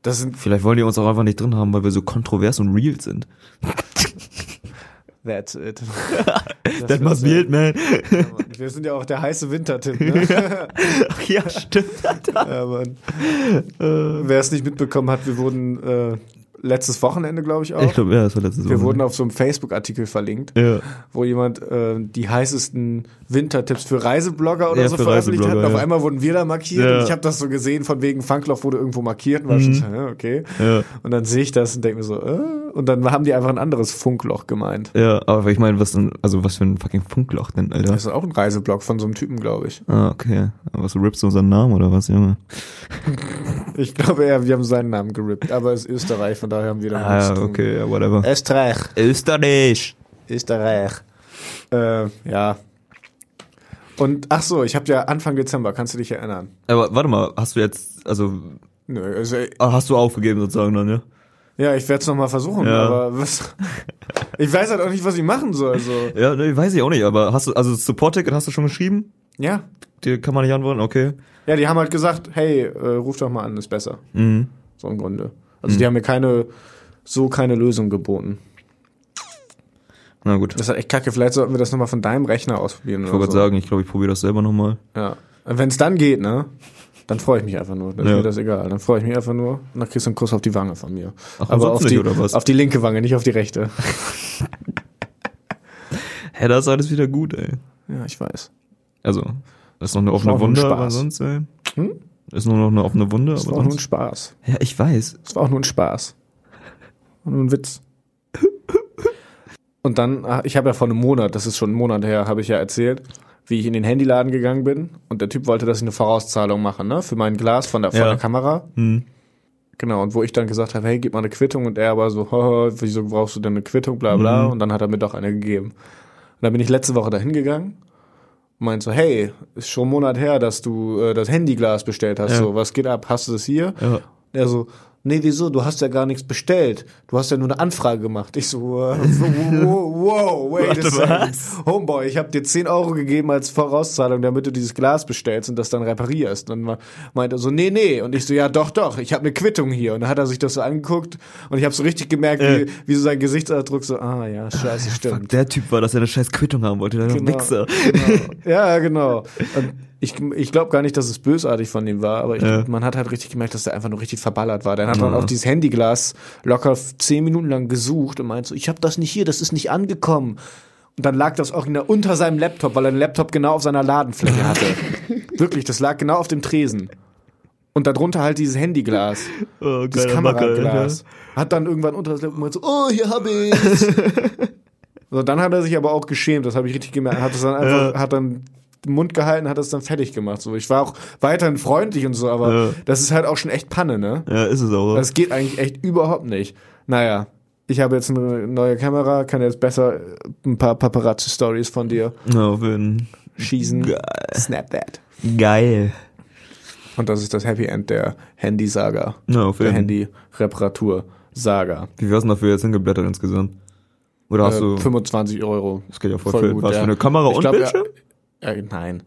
das sind Vielleicht wollen die uns auch einfach nicht drin haben, weil wir so kontrovers und real sind. That's it. [laughs] That must be it, man. Wir sind ja auch der heiße Wintertipp, ne? Ach [laughs] ja, stimmt. ja, Mann. Wer es nicht mitbekommen hat, wir wurden äh, letztes Wochenende, glaube ich, auch. Ich glaube, ja, das war letztes wir Wochenende. wurden auf so einem Facebook-Artikel verlinkt, Ja. wo jemand äh, die heißesten Wintertipps für Reiseblogger oder Ja, so veröffentlicht hat. Und auf ja. einmal wurden wir da markiert Ja. und ich habe das so gesehen, von wegen Funkloch wurde irgendwo markiert und war schon so, ja, okay. Ja. Und dann sehe ich das und denke mir so, äh, und dann haben die einfach ein anderes Funkloch gemeint. Ja, aber ich meine, was denn, also was für ein fucking Funkloch denn, Alter? Das ist auch ein Reiseblog von so einem Typen, glaube ich. Ah, okay. Aber was, du rippst du unseren Namen oder was, Junge? [laughs] Ich glaube eher, wir haben seinen Namen gerippt, aber es ist Österreich, von daher haben wir da Ah, nichts okay, ja, whatever. Österreich. Österreich! Österreich. Äh, ja. Und ach so, ich habe ja Anfang Dezember, kannst du dich erinnern? Aber warte mal, hast du jetzt, also, Nö, also, ah, hast du aufgegeben sozusagen dann, ja? ja, ich werde es nochmal versuchen, Ja. aber was. [laughs] Ich weiß halt auch nicht, was ich machen soll. So. Ja, ne, weiß ich auch nicht, aber hast du, also Support-Ticket hast du schon geschrieben? Ja. Dir kann man nicht antworten, okay. Ja, die haben halt gesagt, hey, äh, ruf doch mal an, ist besser. Mhm. So im Grunde. Also die haben mir keine, so keine Lösung geboten. Na gut. Das ist halt echt kacke. Vielleicht sollten wir das nochmal von deinem Rechner ausprobieren. Ich wollte so. gerade sagen, ich glaube, ich probiere das selber nochmal. Ja. Wenn es dann geht, ne? Dann freue ich mich einfach nur. Dann ist Ja. mir das egal. Dann freue ich mich einfach nur und dann kriegst du einen Kuss auf die Wange von mir. Ach, Aber auf nicht, die, oder was? auf die linke Wange, nicht auf die rechte. [laughs] Hä, da ist alles wieder gut, ey. Ja, ich weiß. Also, das ist noch eine offene Wunde, aber sonst, ey. Hm? Ist nur noch eine offene Wunde, Das aber war auch nur ein sonst. Spaß. Ja, ich weiß. Das war auch nur ein Spaß. War nur ein Witz. Und dann, ah, ich habe ja vor einem Monat, das ist schon ein Monat her, habe ich ja erzählt, wie ich in den Handyladen gegangen bin und der Typ wollte, dass ich eine Vorauszahlung mache, ne, für mein Glas von der, von Ja. der Kamera. Hm. Genau, und wo ich dann gesagt habe, hey, gib mal eine Quittung und er aber so, wieso brauchst du denn eine Quittung, bla bla, Mhm. und dann hat er mir doch eine gegeben. Und dann bin ich letzte Woche dahin gegangen und meinte so, hey, ist schon ein Monat her, dass du äh, das Handyglas bestellt hast, Ja. so, was geht ab, hast du das hier? Ja. Er so, nee, wieso, du hast ja gar nichts bestellt, du hast ja nur eine Anfrage gemacht. Ich so, wow, wow, wow wait a Warte, second. was? Homeboy, ich habe dir 10 Euro gegeben als Vorauszahlung, damit du dieses Glas bestellst und das dann reparierst. Und dann meinte er so, nee, nee. Und ich so, ja, doch, doch, ich habe eine Quittung hier. Und dann hat er sich das so angeguckt und ich habe so richtig gemerkt, Äh. wie, wie so sein Gesichtsausdruck so, ah ja, scheiße, Fuck, stimmt. der Typ war, dass er eine scheiß Quittung haben wollte, der Genau, Wichser. genau. Ja, genau. Und ich ich glaube gar nicht, dass es bösartig von ihm war, aber ich, Ja. man hat halt richtig gemerkt, dass der einfach nur richtig verballert war. Der hat dann auch dieses Handyglas locker zehn Minuten lang gesucht und meint so, ich habe das nicht hier, das ist nicht angekommen. Und dann lag das Original unter seinem Laptop, weil er den Laptop genau auf seiner Ladenfläche hatte. [laughs] Wirklich, das lag genau auf dem Tresen. Und darunter halt dieses Handyglas. Oh, Das Kameraglas. Hat dann irgendwann unter das Laptop gemeint so, oh, hier hab ich's. [laughs] so, dann hat er sich aber auch geschämt, das habe ich richtig gemerkt. Hat es dann einfach, hat dann den Mund gehalten, hat es dann fertig gemacht. So, ich war auch weiterhin freundlich und so, aber Ja. das ist halt auch schon echt Panne, ne? Ja, ist es auch. Das geht eigentlich echt überhaupt nicht. Naja, ich habe jetzt eine neue Kamera, kann jetzt besser ein paar Paparazzi-Stories von dir Ja, auf jeden schießen. Geil. Snap that. Geil. Und das ist das Happy End der Handy-Saga. Ja, auf Der Handy-Reparatur-Saga. Wie wär's denn dafür jetzt hingeblättert insgesamt? Oder hast Äh, du. 25 Euro. Das geht ja voll, voll für, gut, was ja. für eine Kamera Ich und glaub, ja- Bildschirm? Äh, nein.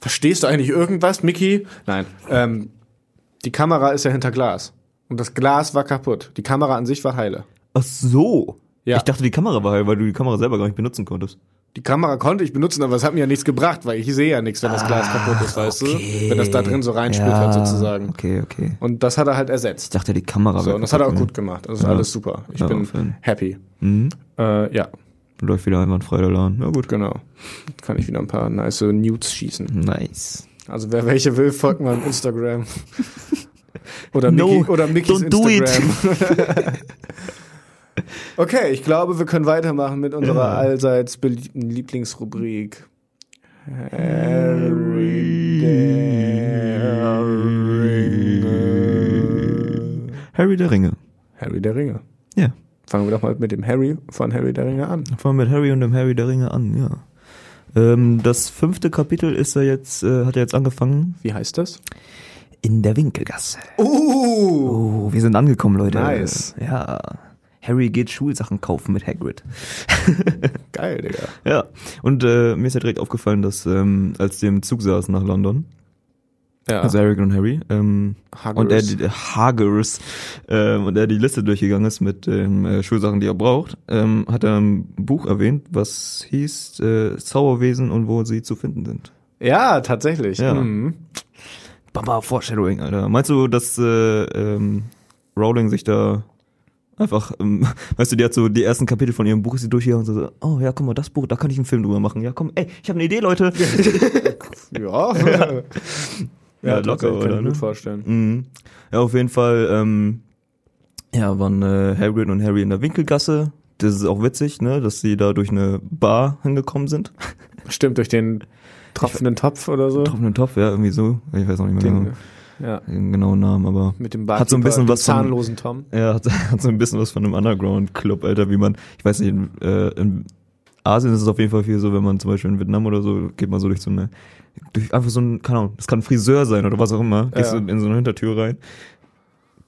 Verstehst du eigentlich irgendwas, Mickey? Nein. Ähm, die Kamera ist ja hinter Glas. Und das Glas war kaputt. Die Kamera an sich war heile. Ach so. Ja. Ich dachte, die Kamera war heil, weil du die Kamera selber gar nicht benutzen konntest. Die Kamera konnte ich benutzen, aber es hat mir ja nichts gebracht, weil ich sehe ja nichts, wenn das Glas kaputt ist, weißt du? Wenn das da drin so reinsplittert sozusagen. Okay, okay. Und das hat er halt Ich ersetzt. dachte, die Kamera So, und das hat er auch gut gemacht. Das ist Ja. alles super. Ich Ja, bin happy. Mhm. Äh, ja, Läuft wieder einwandfrei der Laden. Ja, gut. genau. Kann ich wieder ein paar nice Nudes schießen. Nice. Also wer welche will, folgt mal auf Instagram. [laughs] Oder, No, Mickey, oder Mickys don't do it. Instagram. [laughs] okay, ich glaube, wir können weitermachen mit unserer Ja. allseits beliebten Lieblingsrubrik. Harry der Ringe. Harry der Ringe. Harry der Ringe. Fangen wir doch mal mit dem Harry von Harry der Ringe an. Fangen wir mit Harry und dem Harry der Ringe an, ja. Ähm, das fünfte Kapitel ist er jetzt, äh, hat er jetzt angefangen. Wie heißt das? In der Winkelgasse. Uh! Oh, wir sind angekommen, Leute. Nice. Ja. Harry geht Schulsachen kaufen mit Hagrid. [laughs] Geil, Digga. Ja. Und äh, mir ist ja direkt aufgefallen, dass ähm, als die im Zug saßen nach London, Ja. also Eric und Harry, ähm, Hagrid. und er die Hagers ähm, und er die Liste durchgegangen ist mit den äh, Schulsachen, die er braucht, ähm, hat er ein Buch erwähnt, was hieß äh, Zauberwesen und wo sie zu finden sind. ja, tatsächlich. Ja. Mhm. Baba Foreshadowing, Alter. Meinst du, dass äh, ähm, Rowling sich da einfach, ähm, [laughs] weißt du, die hat so die ersten Kapitel von ihrem Buch ist sie durchgegangen und so, oh ja, guck mal, das Buch, da kann ich einen Film drüber machen. Ja, komm, ey, ich habe eine Idee, Leute. [laughs] Ja. [laughs] Ja, locker, tatsächlich, kann oder, ich mir ne? gut vorstellen. Mhm. Ja, auf jeden Fall, ähm, ja, waren äh, Hagrid und Harry in der Winkelgasse. Das ist auch witzig, ne, dass sie da durch eine Bar hingekommen sind. [laughs] Stimmt, durch den tropfenden Topf oder so. Tropfenden Topf, ja, irgendwie so. Ich weiß auch nicht mehr Den, genau, ja, den genauen Namen, aber mit dem Hat so ein bisschen dem was von- zahnlosen Tom. Ja, hat, [laughs] hat so ein bisschen was von einem Underground-Club, Alter, wie man, ich weiß nicht, in, äh, in Asien ist es auf jeden Fall viel so, wenn man zum Beispiel in Vietnam oder so, geht man so durch so eine, durch einfach so ein, keine Ahnung, das kann ein Friseur sein oder was auch immer, gehst Ja. du in so eine Hintertür rein,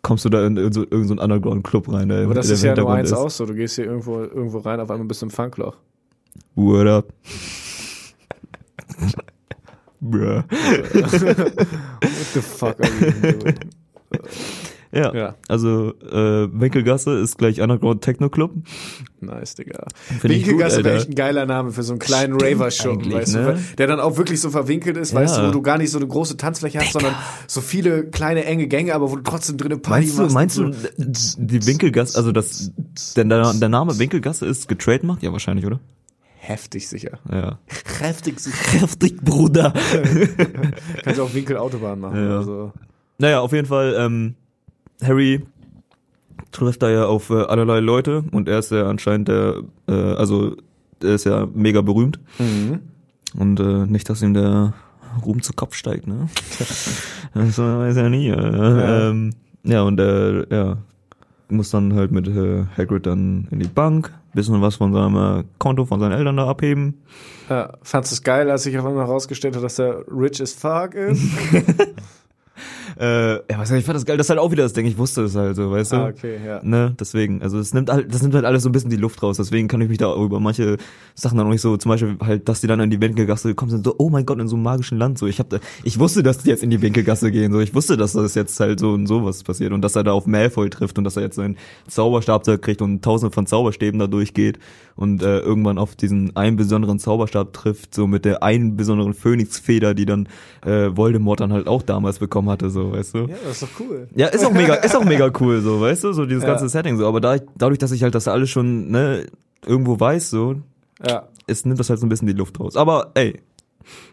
kommst du da in, in so, irgendein so Underground-Club rein, der, Aber das ist ja nur eins ist. auch so. Du gehst hier irgendwo, irgendwo rein, auf einmal bist du im Funkloch. What up? [laughs] Bruh. What the fuck are you doing? [laughs] Ja, Ja. also äh, Winkelgasse ist gleich Underground Techno Club. Nice, Digga. Find Winkelgasse wäre echt ein geiler Name für so einen kleinen eigentlich, weißt du, ne? weil- der dann auch wirklich so verwinkelt ist, weißt Ja. du, wo du gar nicht so eine große Tanzfläche hast, sondern so viele kleine enge Gänge, aber wo du trotzdem drin Party Meinst du, machst. meinst du, so. die Winkelgasse, also das, denn der, der Name Winkelgasse ist getrademarkt? Ja, wahrscheinlich, oder? Heftig sicher. Ja. [laughs] Heftig sicher. Kräftig, Bruder. [laughs] Kannst du auch Winkelautobahn machen Ja. oder so. Naja, auf jeden Fall, ähm, Harry trifft da ja auf äh, allerlei Leute und er ist ja anscheinend der, äh, also er ist ja mega berühmt Mhm. und äh, nicht, dass ihm der Ruhm zu Kopf steigt, ne? [laughs] das weiß er nie. Äh, Ja. Ähm, ja, und äh, ja, muss dann halt mit äh, Hagrid dann in die Bank, bisschen was von seinem äh, Konto von seinen Eltern da abheben. Ja, fandst du es geil, als sich auf einmal herausgestellt hat, dass er rich as fuck ist? [laughs] Äh, ja, was ich fand das geil, das ist halt auch wieder das Ding, ich wusste es halt so, weißt du? ah, okay, ja. Ne, deswegen, also es nimmt halt, das nimmt halt alles so ein bisschen die Luft raus, deswegen kann ich mich da auch über manche Sachen dann auch nicht so, zum Beispiel halt, dass die dann in die Winkelgasse gekommen sind, so, oh mein Gott, in so einem magischen Land, so, ich hab da, ich wusste, dass die jetzt in die Winkelgasse gehen, so, ich wusste, dass das jetzt halt so und sowas passiert und dass er da auf Malfoy trifft und dass er jetzt seinen Zauberstab da kriegt und tausende von Zauberstäben da durchgeht und äh, irgendwann auf diesen einen besonderen Zauberstab trifft, so mit der einen besonderen Phönixfeder, die dann äh, Voldemort dann halt auch damals bekommen hatte, so, weißt du? Ja, das ist doch cool. Ja, ist auch mega, [laughs] ist auch mega cool, so, weißt du, so dieses Ja. ganze Setting, so. Aber da, dadurch, dass ich halt das alles schon, ne, irgendwo weiß, so, Ja. es nimmt das halt so ein bisschen die Luft raus. Aber ey,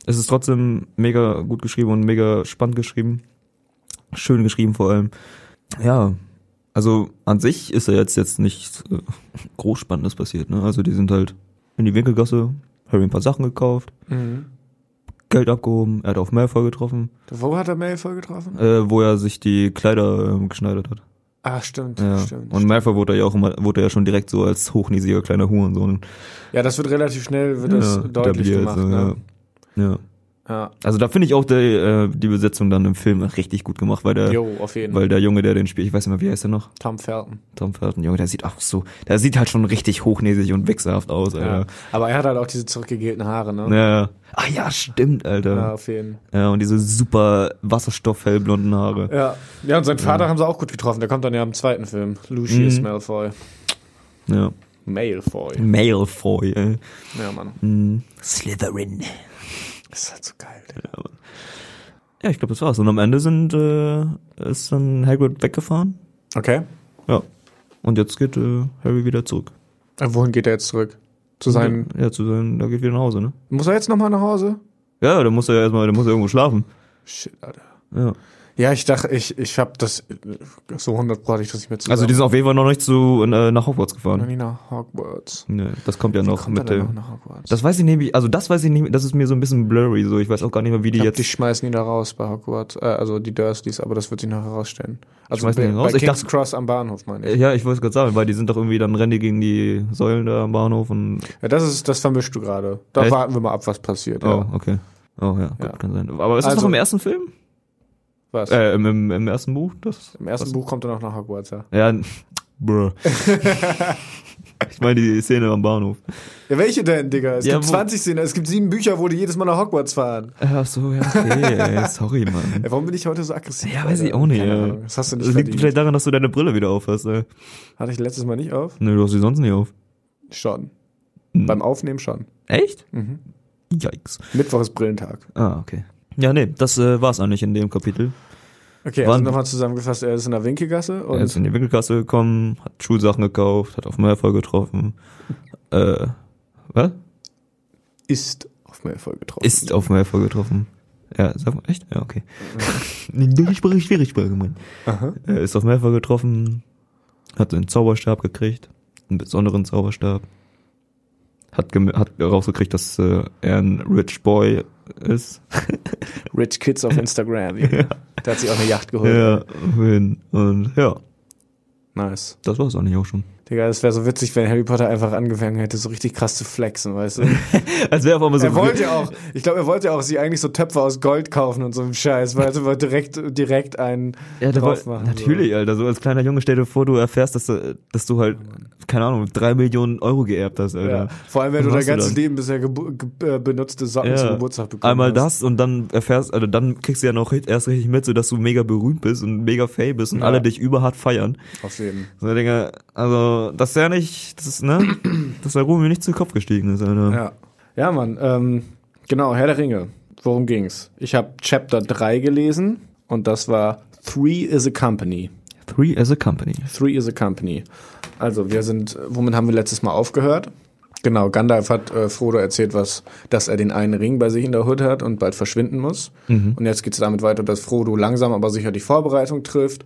es ist trotzdem mega gut geschrieben und mega spannend geschrieben. Schön geschrieben vor allem. Ja, also an sich ist ja jetzt jetzt nichts äh, groß Spannendes passiert. Ne? Also die sind halt in die Winkelgasse, Harry ein paar Sachen gekauft, Mhm. Geld abgehoben, er hat auf Malfoy getroffen, Wo hat er Malfoy getroffen? äh, wo er sich die Kleider ähm, geschneidert hat. Ah, stimmt, Ja. stimmt. Und Malfoy wurde ja auch immer, wurde ja schon direkt so als hochnäsiger kleiner Hurensohn. ja, das wird relativ schnell, wird das ja, deutlich etabliert, gemacht. so, ne? ja. ja. Ja. Also da finde ich auch die, äh, die Besetzung dann im Film richtig gut gemacht, weil der, Jo, weil der Junge, der den spielt, ich weiß nicht mehr, wie heißt der noch? Tom Felton. Tom Felton, Junge, der sieht auch so, der sieht halt schon richtig hochnäsig und wichserhaft aus, Ja. Alter. Aber er hat halt auch diese zurückgegelten Haare, ne? Ja. ja. Ach ja, stimmt, Ja, Alter. auf jeden Ja, und diese super wasserstoffhellblonden Haare. Ja. Ja, und seinen Vater haben sie auch gut getroffen. Der kommt dann ja im zweiten Film. Lucius Mhm. Malfoy. Ja. Malfoy. Malfoy, ey. Ja, Mann. Mhm. Slytherin. Das ist halt so geil. Digga. Ja, ich glaube, das war's. Und am Ende sind, äh, ist dann Hagrid weggefahren. Okay. Ja. Und jetzt geht äh, Harry wieder zurück. Äh, Wohin geht er jetzt zurück? Zu seinen. Ja, zu sein, da geht wieder nach Hause, ne? Muss er jetzt nochmal nach Hause? Ja, da muss er ja erstmal, der muss ja irgendwo schlafen. Shit, Alter. Ja. Ja, ich dachte, ich, ich hab das so hundertprozentig das nicht mehr zusammen. Also die sind auf jeden Fall noch nicht zu äh, nach Hogwarts noch gefahren. nie nach Hogwarts. Nee, das kommt ja Wie noch kommt mit noch Hogwarts? Das weiß ich nämlich, also das weiß ich nicht, das ist mir so ein bisschen blurry, so ich weiß auch gar nicht mehr, wie die ich glaub, jetzt. die schmeißen ihn da raus bei Hogwarts. Äh, also die Dursleys, aber das wird sich nachher herausstellen. Also bei, raus? bei Ich King's dachte- Cross am Bahnhof, meine ich. ja, ich wollte es gerade sagen, weil die sind doch irgendwie dann rennen die gegen die Säulen da am Bahnhof und. Ja, das ist, das vermischst du gerade. Da Echt? warten wir mal ab, was passiert. Oh, Ja. okay. Oh ja, gut, Ja. kann sein. Aber ist das Also- noch im ersten Film? Was? Äh, im, im, im ersten Buch? Das, Im ersten was? Buch kommt er noch nach Hogwarts, ja. Ja, bruh. [laughs] ich meine die Szene am Bahnhof. Ja, welche denn, Digga? Es Ja, gibt wo- 20 Szenen, es gibt sieben Bücher, wo die jedes Mal nach Hogwarts fahren. Ach so, ja, okay, ey, [laughs] sorry, Mann. Ey, warum bin ich heute so aggressiv? Ja, weiß ich auch nicht, Keine. Das hast du nicht Das liegt vielleicht daran, dass du deine Brille wieder auf hast, ey. Hatte ich letztes Mal nicht auf? Ne, du hast sie sonst nicht auf. Schon. Hm. Beim Aufnehmen schon. Echt? Mhm. Yikes. Mittwoch ist Brillentag. Ah, okay. Ja, nee, das äh, war's eigentlich in dem Kapitel. Okay, also nochmal zusammengefasst, er ist in der Winkelgasse und er ist in die Winkelkasse gekommen, hat Schulsachen gekauft, hat auf Malfoy getroffen. äh, was? ist auf Malfoy getroffen. Ist auf Malfoy getroffen. Ja, sag mal, echt? Ja, okay. Die Sprache, schwierig Sprache, Mann. Aha. Er ist auf Malfoy getroffen, hat einen Zauberstab gekriegt, einen besonderen Zauberstab. Hat, hat rausgekriegt, dass äh, er ein Rich Boy ist. [laughs] Rich Kids auf Instagram. [laughs] Der hat sich auch eine Yacht geholt. Ja. Und ja, Nice. das war's eigentlich auch schon. Digga, das wäre so witzig, wenn Harry Potter einfach angefangen hätte, so richtig krass zu flexen, weißt du? Als wäre auf einmal so er wollte ja auch, ich glaube, er wollte ja auch sich eigentlich so Töpfe aus Gold kaufen und so einem Scheiß, weil er wollte direkt, direkt einen Ja, drauf machen. natürlich, Alter. So als kleiner Junge stell dir vor, du erfährst, dass du, dass du halt, keine Ahnung, drei Millionen Euro geerbt hast, So. Alter. Ja. Vor allem, wenn du dein ganzes? Leben bisher äh, benutzte Socken zum Geburtstag bekommen Einmal hast. das und dann erfährst, also dann kriegst du ja noch erst richtig mit, so dass du mega berühmt bist und mega fame bist und Ja. alle dich überhart feiern. Auf jeden. So, Digga, also, das ist ja nicht, das ist, ne, dass der Ruhm mir nicht zu Kopf gestiegen ist, Alter. Ja. Ja, Mann. Ähm, genau, Herr der Ringe. Worum ging's? Ich habe Chapter 3 gelesen und das war Three is a Company. Three as a company. Three is a Company. Also, wir sind, womit haben wir letztes Mal aufgehört? Genau, Gandalf hat äh, Frodo erzählt, was, dass er den einen Ring bei sich in der Hut hat und bald verschwinden muss. Mhm. Und jetzt geht's damit weiter, dass Frodo langsam aber sicher die Vorbereitung trifft.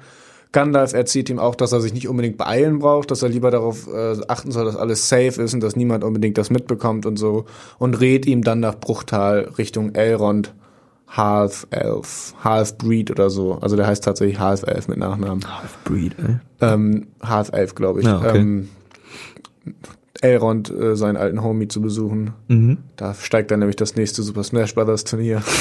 Gandalf erzählt ihm auch, dass er sich nicht unbedingt beeilen braucht, dass er lieber darauf äh, achten soll, dass alles safe ist und dass niemand unbedingt das mitbekommt und so. Und rät ihm dann nach Bruchtal Richtung Elrond Half-Elf, Half-Breed oder so. Also der heißt tatsächlich Half-Elf mit Nachnamen. Half-breed, ey. Ähm, Half-Elf, glaube ich. Ja, okay. ähm, Elrond, äh, seinen alten Homie zu besuchen. Mhm. Da steigt dann nämlich das nächste Super Smash Brothers Turnier. [laughs]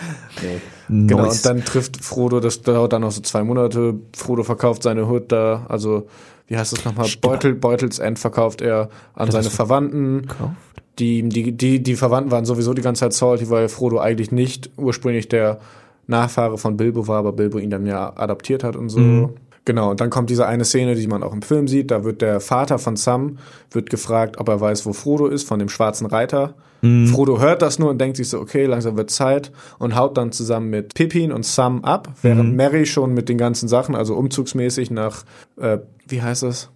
[laughs] nee. Genau, Nice. und dann trifft Frodo, das dauert dann noch so zwei Monate. Frodo verkauft seine Hut da, also, wie heißt das nochmal? Beutel, Beutelsend verkauft er an seine Verwandten. Gekauft? Die, die, die, die Verwandten waren sowieso die ganze Zeit salty, weil Frodo eigentlich nicht ursprünglich der Nachfahre von Bilbo war, aber Bilbo ihn dann ja adaptiert hat und so. Mhm. Genau, und dann kommt diese eine Szene, die man auch im Film sieht. Da wird der Vater von Sam wird gefragt, ob er weiß, wo Frodo ist, von dem schwarzen Reiter. Mhm. Frodo hört das nur und denkt sich so, okay, langsam wird Zeit und haut dann zusammen mit Pippin und Sam ab, während Mhm. Mary schon mit den ganzen Sachen, also umzugsmäßig nach, äh, wie heißt das?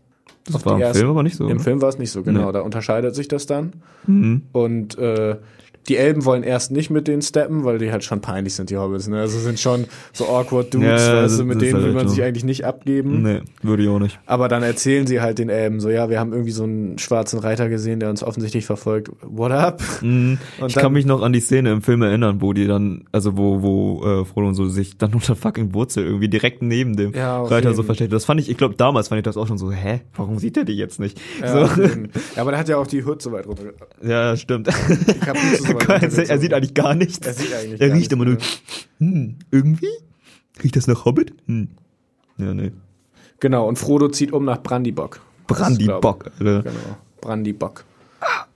Das war im ersten- Film aber nicht so. Im oder? Film war es nicht so, genau. Nee. Da unterscheidet sich das dann. Mhm. Und äh, die Elben wollen erst nicht mit denen steppen, weil die halt schon peinlich sind, die Hobbits. Ne? Also sind schon so awkward Dudes, Ja, ja, weißt du, mit denen ist will halt man so. sich eigentlich nicht abgeben. Nee, würde ich auch nicht. Aber dann erzählen sie halt den Elben so, ja, wir haben irgendwie so einen schwarzen Reiter gesehen, der uns offensichtlich verfolgt. What up? Mhm. [laughs] Und ich dann- kann mich noch an die Szene im Film erinnern, wo die dann, also wo, wo äh, Frodo und so sich dann [laughs] unter fucking Wurzel irgendwie direkt neben dem Ja, Reiter so jeden. versteckt. Das fand ich, ich glaube damals fand ich das auch schon so, hä, warum sieht er die jetzt nicht? Ja, so. [laughs] aber der hat ja auch die Hood so weit runter. ja stimmt. So weit er sieht eigentlich gar nichts. Er sieht eigentlich Er riecht immer nur, hm, irgendwie? Riecht das nach Hobbit? Hm. Ja, nee. Genau, und Frodo zieht um nach Brandybock. Brandybock. Genau, Brandybock.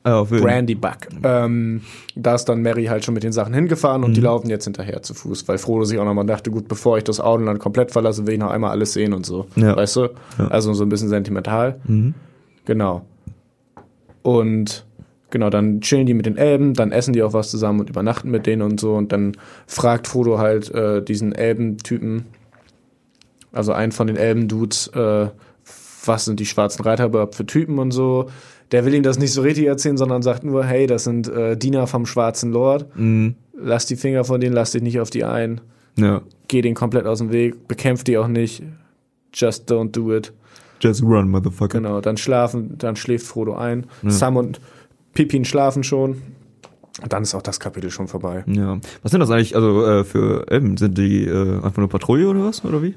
Jeden Fall. Brandybuck. Ähm, da ist dann Mary halt schon mit den Sachen hingefahren und die laufen jetzt hinterher zu Fuß, weil Frodo sich auch nochmal dachte, gut, bevor ich das Auenland komplett verlasse, will ich noch einmal alles sehen und so. Ja. Weißt du? Ja. Also so ein bisschen sentimental. Mhm. Genau. Und genau, dann chillen die mit den Elben, dann essen die auch was zusammen und übernachten mit denen und so. Und dann fragt Frodo halt äh, diesen Elbentypen, also einen von den Elben-Dudes, äh, was sind die schwarzen Reiter überhaupt für Typen und so. Der will ihm das nicht so richtig erzählen, sondern sagt nur, hey, das sind äh, Diener vom schwarzen Lord. Mhm. Lass die Finger von denen, lass dich nicht auf die ein. Ja. Geh denen komplett aus dem Weg, bekämpf die auch nicht. Just don't do it. Just run, motherfucker. Genau, dann schlafen, dann schläft Frodo ein. Sam und Pippin schlafen schon. Und dann ist auch das Kapitel schon vorbei. Ja. Was sind das eigentlich, also äh, für Elben? Sind die äh, einfach nur Patrouille oder was? Oder wie?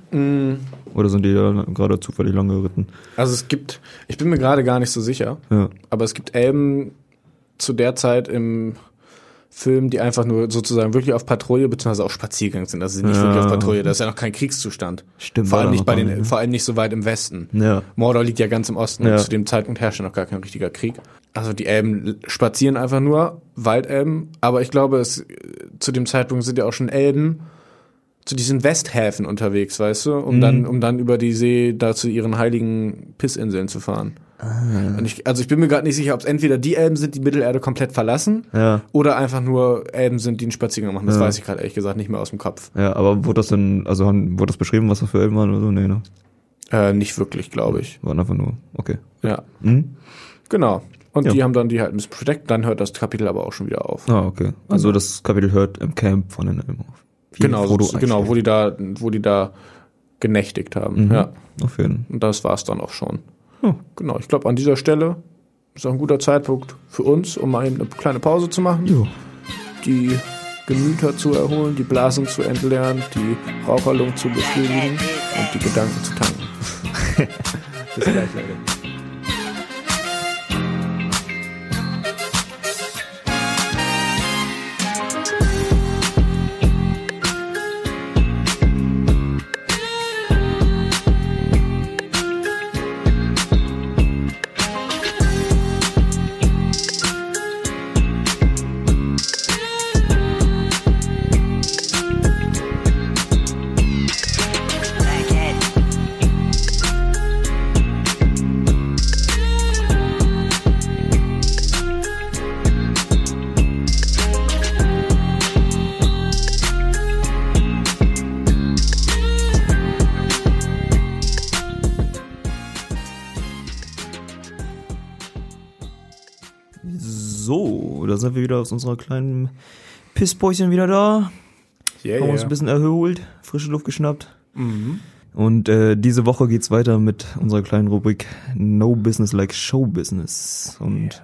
Oder sind die da gerade zufällig lang geritten? Also es gibt, ich bin mir gerade gar nicht so sicher, Ja. aber es gibt Elben zu der Zeit im Film, die einfach nur sozusagen wirklich auf Patrouille beziehungsweise auf Spaziergang sind. Also sie sind nicht Ja. wirklich auf Patrouille. Das ist ja noch kein Kriegszustand. Stimmt, Vor allem nicht bei den, nicht, ne? vor allem nicht so weit im Westen. Ja. Mordor liegt ja ganz im Osten Ja. und zu dem Zeitpunkt herrschte noch gar kein richtiger Krieg. Also die Elben spazieren einfach nur, Waldelben, aber ich glaube, es, zu dem Zeitpunkt sind ja auch schon Elben zu diesen Westhäfen unterwegs, weißt du, um Mhm. dann, um dann über die See da zu ihren heiligen Pissinseln zu fahren. Ah. Ich, also ich bin mir gerade nicht sicher, ob es entweder die Elben sind, die Mittelerde komplett verlassen, Ja. oder einfach nur Elben sind, die einen Spaziergang machen. Das Ja. weiß ich gerade ehrlich gesagt nicht mehr aus dem Kopf. Ja, aber wurde das denn, also haben, wurde das beschrieben, was das für Elben waren oder so? Nee, ne? Äh, nicht wirklich, glaube ich. Waren einfach nur, okay. Ja, Mhm. genau. Und Ja. die haben dann die halt verdeckt, dann hört das Kapitel aber auch schon wieder auf. Ah, okay. Also das Kapitel hört im Camp von den Elben auf. Genau, genau, wo die da, wo die da genächtigt haben. Mhm. Ja, Auf jeden und das war's dann auch schon. Ja. Genau, ich glaube, an dieser Stelle ist auch ein guter Zeitpunkt für uns, um mal eine kleine Pause zu machen, Ja. die Gemüter zu erholen, die Blasen zu entleeren, die Raucherlung zu befriedigen und die Gedanken zu tanken. [laughs] Bis gleich, Leute. Da sind wir wieder aus unserer kleinen Pissbäuschen wieder da. Yeah, Haben uns ein yeah. bisschen erholt, frische Luft geschnappt. Mhm. Und äh, diese Woche geht's weiter mit unserer kleinen Rubrik No Business Like Show Business. Und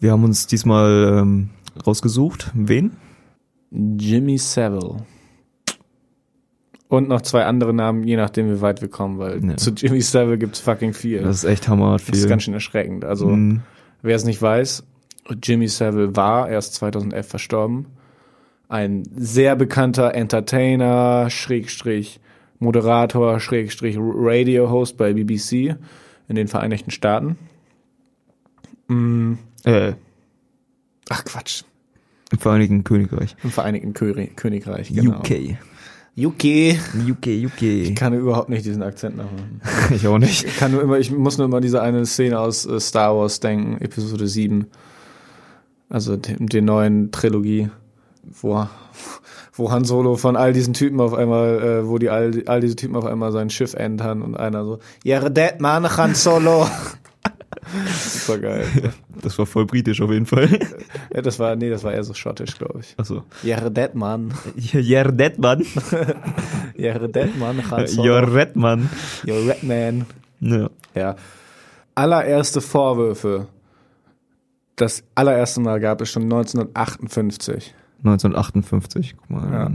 wir haben uns diesmal ähm, rausgesucht. Wen? Jimmy Savile. Und noch zwei andere Namen, je nachdem, wie weit wir kommen, weil Ja. zu Jimmy Savile gibt's fucking viel. Das ist echt hammerhart viel. Das ist ganz schön erschreckend. Also, Mhm. wer es nicht weiß, Jimmy Savile war erst 2011 verstorben. Ein sehr bekannter Entertainer, Schrägstrich, Moderator, Schrägstrich, Radio-Host bei BBC in den Vereinigten Staaten. Mm, Äh, ach Quatsch, im Vereinigten Königreich. im Vereinigten Kö Königreich, genau. UK. UK. UK, Ich UK. kann überhaupt nicht diesen Akzent nachmachen. [laughs] Ich auch nicht. Ich kann nur immer, ich muss nur immer diese eine Szene aus äh, Star Wars denken, Episode 7. Also den, neuen Trilogie, wo, wo Han Solo von all diesen Typen auf einmal, äh, wo die all, all diese Typen auf einmal sein Schiff entern und einer so, You're dead man, Han Solo. [laughs] das war geil. Das war voll britisch auf jeden Fall. Ja, das war, nee, das war eher so schottisch, glaube ich. Achso. You're dead man. You're dead, man. [laughs] You're dead man, Han Solo. You're red, man. You're red man. Ja. Ja. Allererste Vorwürfe. Das allererste Mal gab es schon 1958. 1958, guck mal. Ja.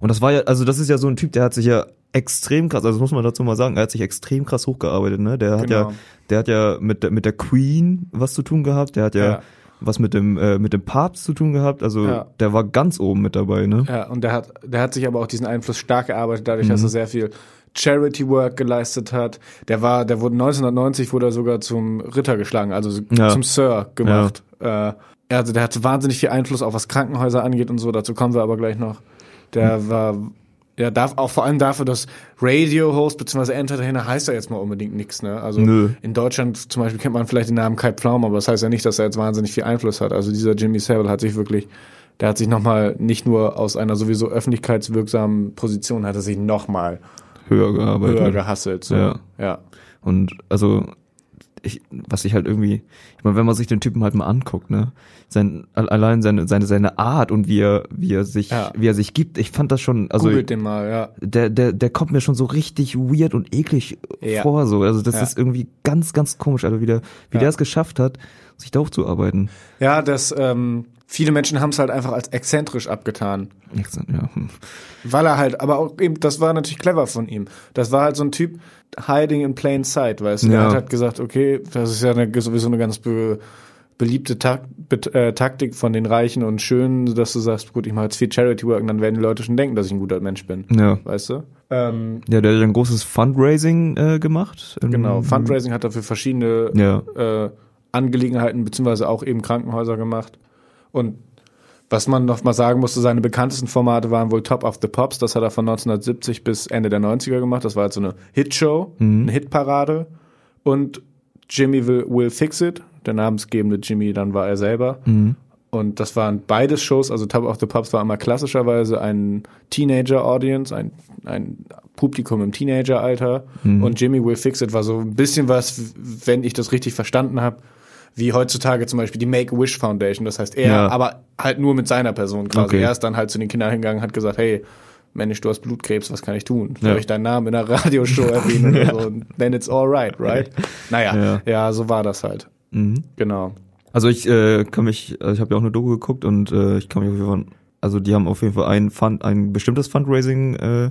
Und das war ja, also das ist ja so ein Typ, der hat sich ja extrem krass, also das muss man dazu mal sagen, er hat sich extrem krass hochgearbeitet, ne? Der hat Genau. ja, der hat ja mit der, mit der Queen was zu tun gehabt, der hat ja, Ja. was mit dem, äh, mit dem Papst zu tun gehabt, also Ja. der war ganz oben mit dabei, ne? Ja, und der hat, der hat sich aber auch diesen Einfluss stark erarbeitet, dadurch, Mhm. dass er sehr viel Charity Work geleistet hat. Der war, der wurde 1990 wurde er sogar zum Ritter geschlagen, also Ja. zum Sir gemacht. Äh, also der hatte wahnsinnig viel Einfluss, auch was Krankenhäuser angeht und so. Dazu kommen wir aber gleich noch. Der Mhm. war, ja, darf auch vor allem dafür, dass Radio-Host bzw. Entertainer heißt ja jetzt mal unbedingt nichts, ne? Also Nö. in Deutschland zum Beispiel kennt man vielleicht den Namen Kai Pflaum, aber das heißt ja nicht, dass er jetzt wahnsinnig viel Einfluss hat. Also dieser Jimmy Savile hat sich wirklich, der hat sich nochmal nicht nur aus einer sowieso öffentlichkeitswirksamen Position, hat er sich nochmal Höher gearbeitet. höher gehasselt. So. Ja. ja. Und also ich, was ich halt irgendwie, ich meine, wenn man sich den Typen halt mal anguckt, ne, sein allein seine seine seine Art und wie er wie er sich Ja. wie er sich gibt, ich fand das schon, also Googelt den mal, ja. der der der kommt mir schon so richtig weird und eklig Ja. vor, so, also das Ja. ist irgendwie ganz ganz komisch, also wie der wie der es geschafft hat, sich da hochzuarbeiten. Ja, das, ähm, viele Menschen haben es halt einfach als exzentrisch abgetan. Ja, hm. Weil er halt, aber auch eben, das war natürlich clever von ihm. Das war halt so ein Typ, hiding in plain sight, weißt du. Ja. hat halt gesagt, okay, das ist ja eine, sowieso eine ganz be, beliebte Tak be, äh, Taktik von den Reichen und Schönen, dass du sagst, gut, ich mache jetzt viel Charity Work und dann werden die Leute schon denken, dass ich ein guter Mensch bin. ja. Weißt du? Ähm, Ja, der hat ein großes Fundraising äh, gemacht. Genau, Fundraising hat er für verschiedene Ja. äh, Angelegenheiten beziehungsweise auch eben Krankenhäuser gemacht. Und was man noch mal sagen musste, seine bekanntesten Formate waren wohl Top of the Pops. Das hat er von 1970 bis Ende der 90er gemacht. Das war halt so eine Hitshow, eine Hitparade. Und Jimmy will, will Fix It, der namensgebende Jimmy, dann war er selber. Und das waren beides Shows, also Top of the Pops war immer klassischerweise ein Teenager-Audience, ein, ein Publikum im Teenager-Alter. Und Jimmy Will Fix It war so ein bisschen was, wenn ich das richtig verstanden habe, wie heutzutage zum Beispiel die Make-A-Wish Foundation. Das heißt, er, Ja. aber halt nur mit seiner Person quasi. Okay. Er ist dann halt zu den Kindern hingegangen, hat gesagt, hey, Mensch, du hast Blutkrebs, was kann ich tun? Soll Ja. ich deinen Namen in einer Radioshow [laughs] erwähnen oder so? Then it's alright, right? Naja, Ja. ja, so war das halt. Mhm. Genau. Also ich äh, kann mich, also ich habe ja auch eine Doku geguckt und äh, ich kann mich auf jeden Fall, also die haben auf jeden Fall ein Fund, ein bestimmtes Fundraising äh,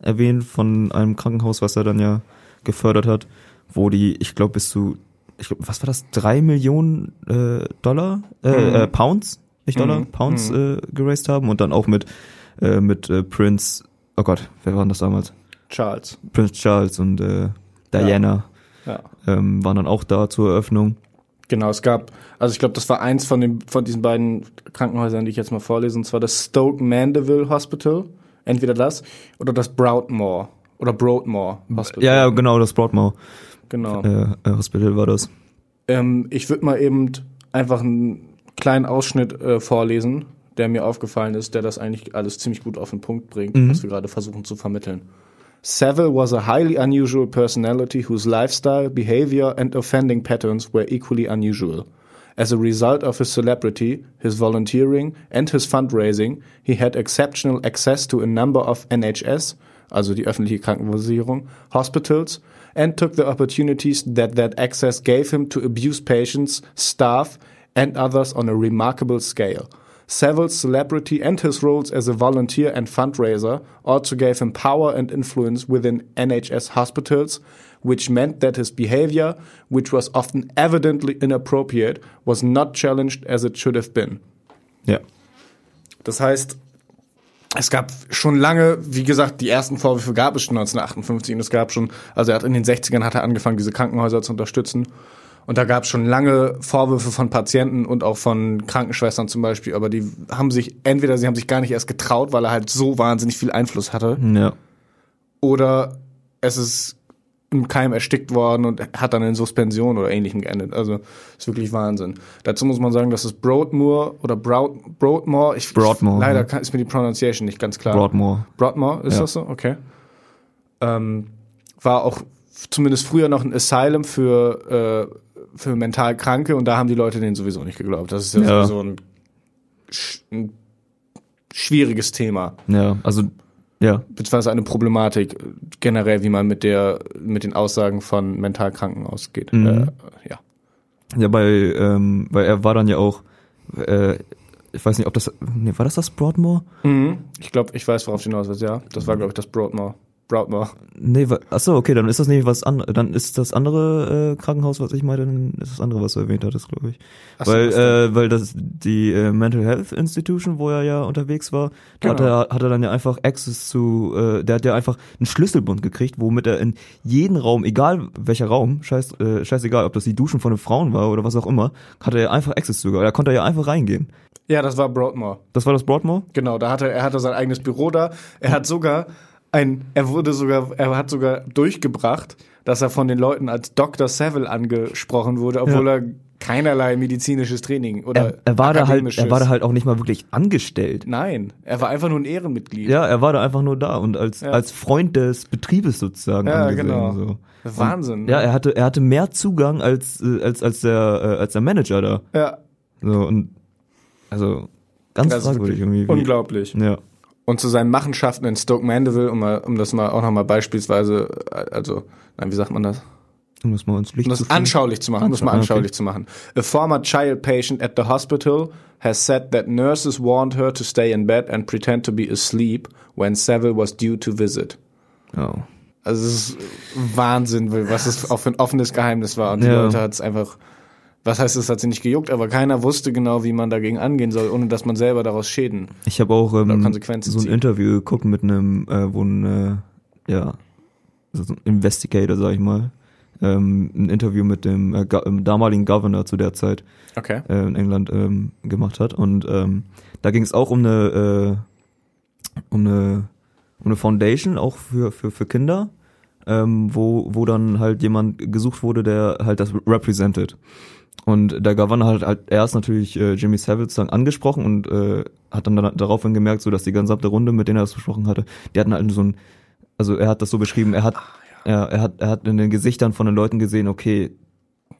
erwähnt von einem Krankenhaus, was er dann ja gefördert hat, wo die, ich glaube, bis zu, ich glaube, was war das, drei Millionen äh, Dollar, äh, Mhm. äh, Pounds, nicht Dollar, Mhm. Pounds äh, geraced haben und dann auch mit äh, mit äh, Prince, oh Gott, wer war denn das damals? Charles. Prince Charles und äh, Diana Ja. ähm, waren dann auch da zur Eröffnung. Genau, es gab, also ich glaube, das war eins von den von diesen beiden Krankenhäusern, die ich jetzt mal vorlese, und zwar das Stoke Mandeville Hospital. Entweder das oder das Broadmoor oder Broadmoor Hospital. Ja, ja, genau, das Broadmoor genau. äh, äh, Hospital war das. Ähm, ich würde mal eben einfach einen kleinen Ausschnitt äh, vorlesen, der mir aufgefallen ist, der das eigentlich alles ziemlich gut auf den Punkt bringt, was wir gerade versuchen zu vermitteln. Saville was a highly unusual personality whose lifestyle, behavior, and offending patterns were equally unusual. As a result of his celebrity, his volunteering, and his fundraising, he had exceptional access to a number of NHS, also die öffentliche Krankenversicherung, hospitals, and took the opportunities that that access gave him to abuse patients, staff, and others on a remarkable scale. Saville's celebrity and his roles as a volunteer and fundraiser also gave him power and influence within NHS hospitals, which meant that his behavior, which was often evidently inappropriate, was not challenged as it should have been. Ja. Das heißt, es gab schon lange, wie gesagt, die ersten Vorwürfe gab es schon 1958 und es gab schon, also er hat in den 60ern hat er angefangen, diese Krankenhäuser zu unterstützen. Und da gab es schon lange Vorwürfe von Patienten und auch von Krankenschwestern zum Beispiel, aber die haben sich, entweder sie haben sich gar nicht erst getraut, weil er halt so wahnsinnig viel Einfluss hatte, Ja. oder es ist im Keim erstickt worden und hat dann in Suspension oder ähnlichem geendet. Also ist wirklich Wahnsinn. Dazu muss man sagen, dass es Broadmoor oder Broad, Broadmoor, ich, Broadmoor, ich, leider ja. kann, ist mir die Pronunciation nicht ganz klar. Broadmoor. Broadmoor, ist Ja. das so? Okay. Ähm, war auch zumindest früher noch ein Asylum für, äh, für mental Kranke und da haben die Leute denen sowieso nicht geglaubt. Das ist ja, Ja. sowieso ein, ein schwieriges Thema Ja, also, ja. beziehungsweise eine Problematik äh, generell, wie man mit der mit den Aussagen von mental Kranken ausgeht. Mhm. Äh, ja. Ja, weil, ähm, weil er war dann ja auch, äh, ich weiß nicht, ob das, nee, war das das Broadmoor? Mhm. Ich glaube, ich weiß, worauf du hinaus willst. Ja, das war glaube ich das Broadmoor. Broadmoor. Nee, wa- ach so, okay, dann ist das nicht was anderes, dann ist das andere äh, Krankenhaus, was ich meine, dann ist das andere, was du erwähnt hattest, glaube ich. Ach weil, äh, weil das die äh, Mental Health Institution, wo er ja unterwegs war, da hat Genau. er hat er dann ja einfach Access zu, äh, der hat ja einfach einen Schlüsselbund gekriegt, womit er in jeden Raum, egal welcher Raum, scheiß, äh, scheißegal, ob das die Duschen von den Frauen war oder was auch immer, hatte er einfach Access zu. Da konnte er ja einfach reingehen. Ja, das war Broadmoor. Das war das Broadmoor? Genau, da hatte er hatte sein eigenes Büro da. Er hat sogar ein, er wurde sogar, er hat sogar durchgebracht, dass er von den Leuten als Dr. Savile angesprochen wurde, obwohl Ja. er keinerlei medizinisches Training oder Er, er war da halt, er war da halt auch nicht mal wirklich angestellt. Nein, er war einfach nur ein Ehrenmitglied. Ja, er war da einfach nur da und als, Ja. als Freund des Betriebes sozusagen Ja, angesehen. genau. So. Wahnsinn. Ja, er hatte, er hatte mehr Zugang als, äh, als, als der, äh, als der Manager da. ja. So, und, also, ganz fragwürdig irgendwie. wie- Unglaublich. Ja. Und zu seinen Machenschaften in Stoke Mandeville, um, mal, um das mal auch nochmal beispielsweise, äh, also, nein, wie sagt man das? Um das mal ins Licht Um zu das führen. anschaulich zu machen, um das mal Okay. anschaulich zu machen. A former child patient at the hospital has said that nurses warned her to stay in bed and pretend to be asleep when Savile was due to visit. Ja. Also es ist Wahnsinn, was es auch für ein offenes Geheimnis war. Und die Ja. Leute hat es einfach, was heißt, es hat sie nicht gejuckt, aber keiner wusste genau, wie man dagegen angehen soll, ohne dass man selber daraus Schäden. Ich habe auch ähm, so ein ziehen. Interview geguckt mit einem, äh, wo ein, äh, ja, so ein Investigator, sag ich mal, ähm, ein Interview mit dem äh, damaligen Governor zu der Zeit Okay. äh, in England ähm, gemacht hat. Und ähm, da ging es auch um eine, äh, um eine, um eine Foundation, auch für, für, für Kinder, ähm, wo, wo dann halt jemand gesucht wurde, der halt das represented. Und der Governor hat halt erst natürlich äh, Jimmy Savile sozusagen angesprochen und äh, hat dann da- daraufhin gemerkt, so dass die gesamte Runde, mit denen er das besprochen hatte, die hatten halt so ein, also er hat das so beschrieben, er hat, ja, er hat, er hat in den Gesichtern von den Leuten gesehen, okay,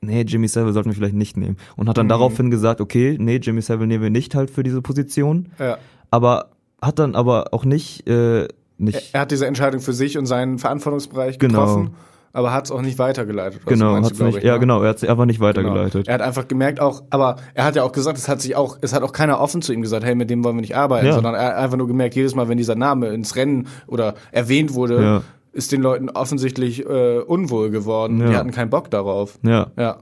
nee, Jimmy Savile sollten wir vielleicht nicht nehmen. Und hat dann daraufhin gesagt, okay, nee, Jimmy Savile nehmen wir nicht halt für diese Position, Ja. aber hat dann aber auch nicht, äh, nicht, Er hat diese Entscheidung für sich und seinen Verantwortungsbereich Genau. Aber hat es auch nicht weitergeleitet. genau, meinst hat's nicht, ich, ja ne? genau, er hat sie einfach nicht Genau. weitergeleitet. Er hat einfach gemerkt auch, aber er hat ja auch gesagt, es hat sich auch, es hat auch keiner offen zu ihm gesagt, hey, mit dem wollen wir nicht arbeiten, Ja. sondern er hat einfach nur gemerkt, jedes Mal, wenn dieser Name ins Rennen oder erwähnt wurde, Ja. ist den Leuten offensichtlich äh, unwohl geworden. Die Ja. hatten keinen Bock darauf. Ja, Ja,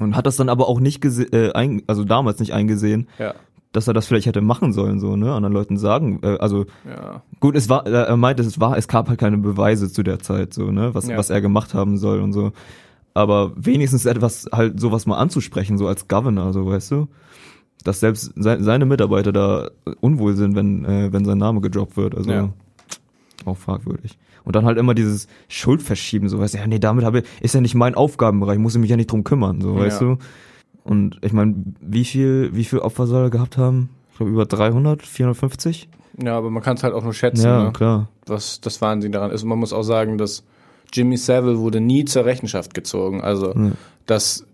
und hat das dann aber auch nicht äh, also damals nicht eingesehen, ja, dass er das vielleicht hätte machen sollen, so, ne, anderen Leuten sagen, äh, also ja. Gut, es war, er meinte, es war, es gab halt keine Beweise zu der Zeit, so, ne, was, Ja. was er gemacht haben soll und so. Aber wenigstens etwas, halt, sowas mal anzusprechen, so als Governor, so, weißt du? Dass selbst se seine Mitarbeiter da unwohl sind, wenn, äh, wenn sein Name gedroppt wird, also. Ja. Auch fragwürdig. Und dann halt immer dieses Schuldverschieben, so, weißt du, ja, nee, damit habe ich, ist ja nicht mein Aufgabenbereich, muss ich mich ja nicht drum kümmern, so, weißt du? Und ich meine, wie viel, wie viel Opfer soll er gehabt haben? Ich glaube, über 300, 450? Ja, aber man kann es halt auch nur schätzen, Ja, ne? klar. was das Wahnsinn daran ist. Und man muss auch sagen, dass Jimmy Savile wurde nie zur Rechenschaft gezogen. Also, dass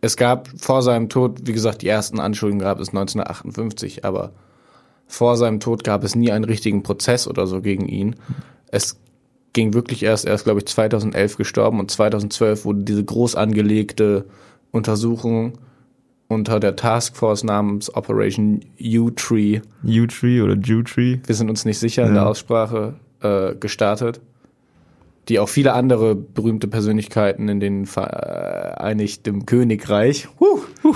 es gab vor seinem Tod, wie gesagt, die ersten Anschuldigungen gab es 1958, aber vor seinem Tod gab es nie einen richtigen Prozess oder so gegen ihn. Es ging wirklich erst, er ist, glaube ich, 2011 gestorben und 2012 wurde diese groß angelegte Untersuchung unter der Taskforce namens Operation U-Tree U-Tree oder Jew-Tree. wir sind uns nicht sicher in Ja. der Aussprache, äh, gestartet, die auch viele andere berühmte Persönlichkeiten in den Vereinigten Königreich. Huh, huh.